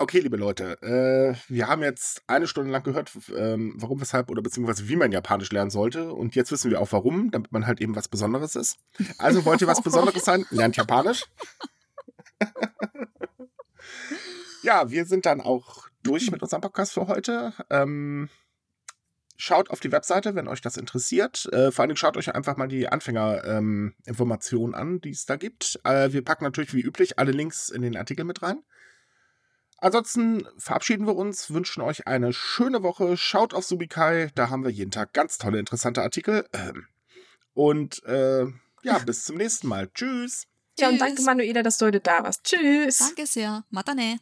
Okay, liebe Leute, äh, wir haben jetzt eine Stunde lang gehört, ähm, warum, weshalb oder beziehungsweise wie man Japanisch lernen sollte. Und jetzt wissen wir auch warum, damit man halt eben was Besonderes ist. Also [LAUGHS] wollt ihr was Besonderes sein? Lernt Japanisch. [LAUGHS] ja, wir sind dann auch durch mit unserem Podcast für heute. Ähm, schaut auf die Webseite, wenn euch das interessiert. Äh, vor allen Dingen schaut euch einfach mal die Anfängerinformationen ähm, an, die es da gibt. Äh, wir packen natürlich wie üblich alle Links in den Artikel mit rein. Ansonsten verabschieden wir uns, wünschen euch eine schöne Woche. Schaut auf Subikai, da haben wir jeden Tag ganz tolle, interessante Artikel. Ähm, und äh, ja, [LAUGHS] bis zum nächsten Mal. Tschüss. Ja, und danke, Manuela, dass du heute da warst. Tschüss. Danke sehr. Matane.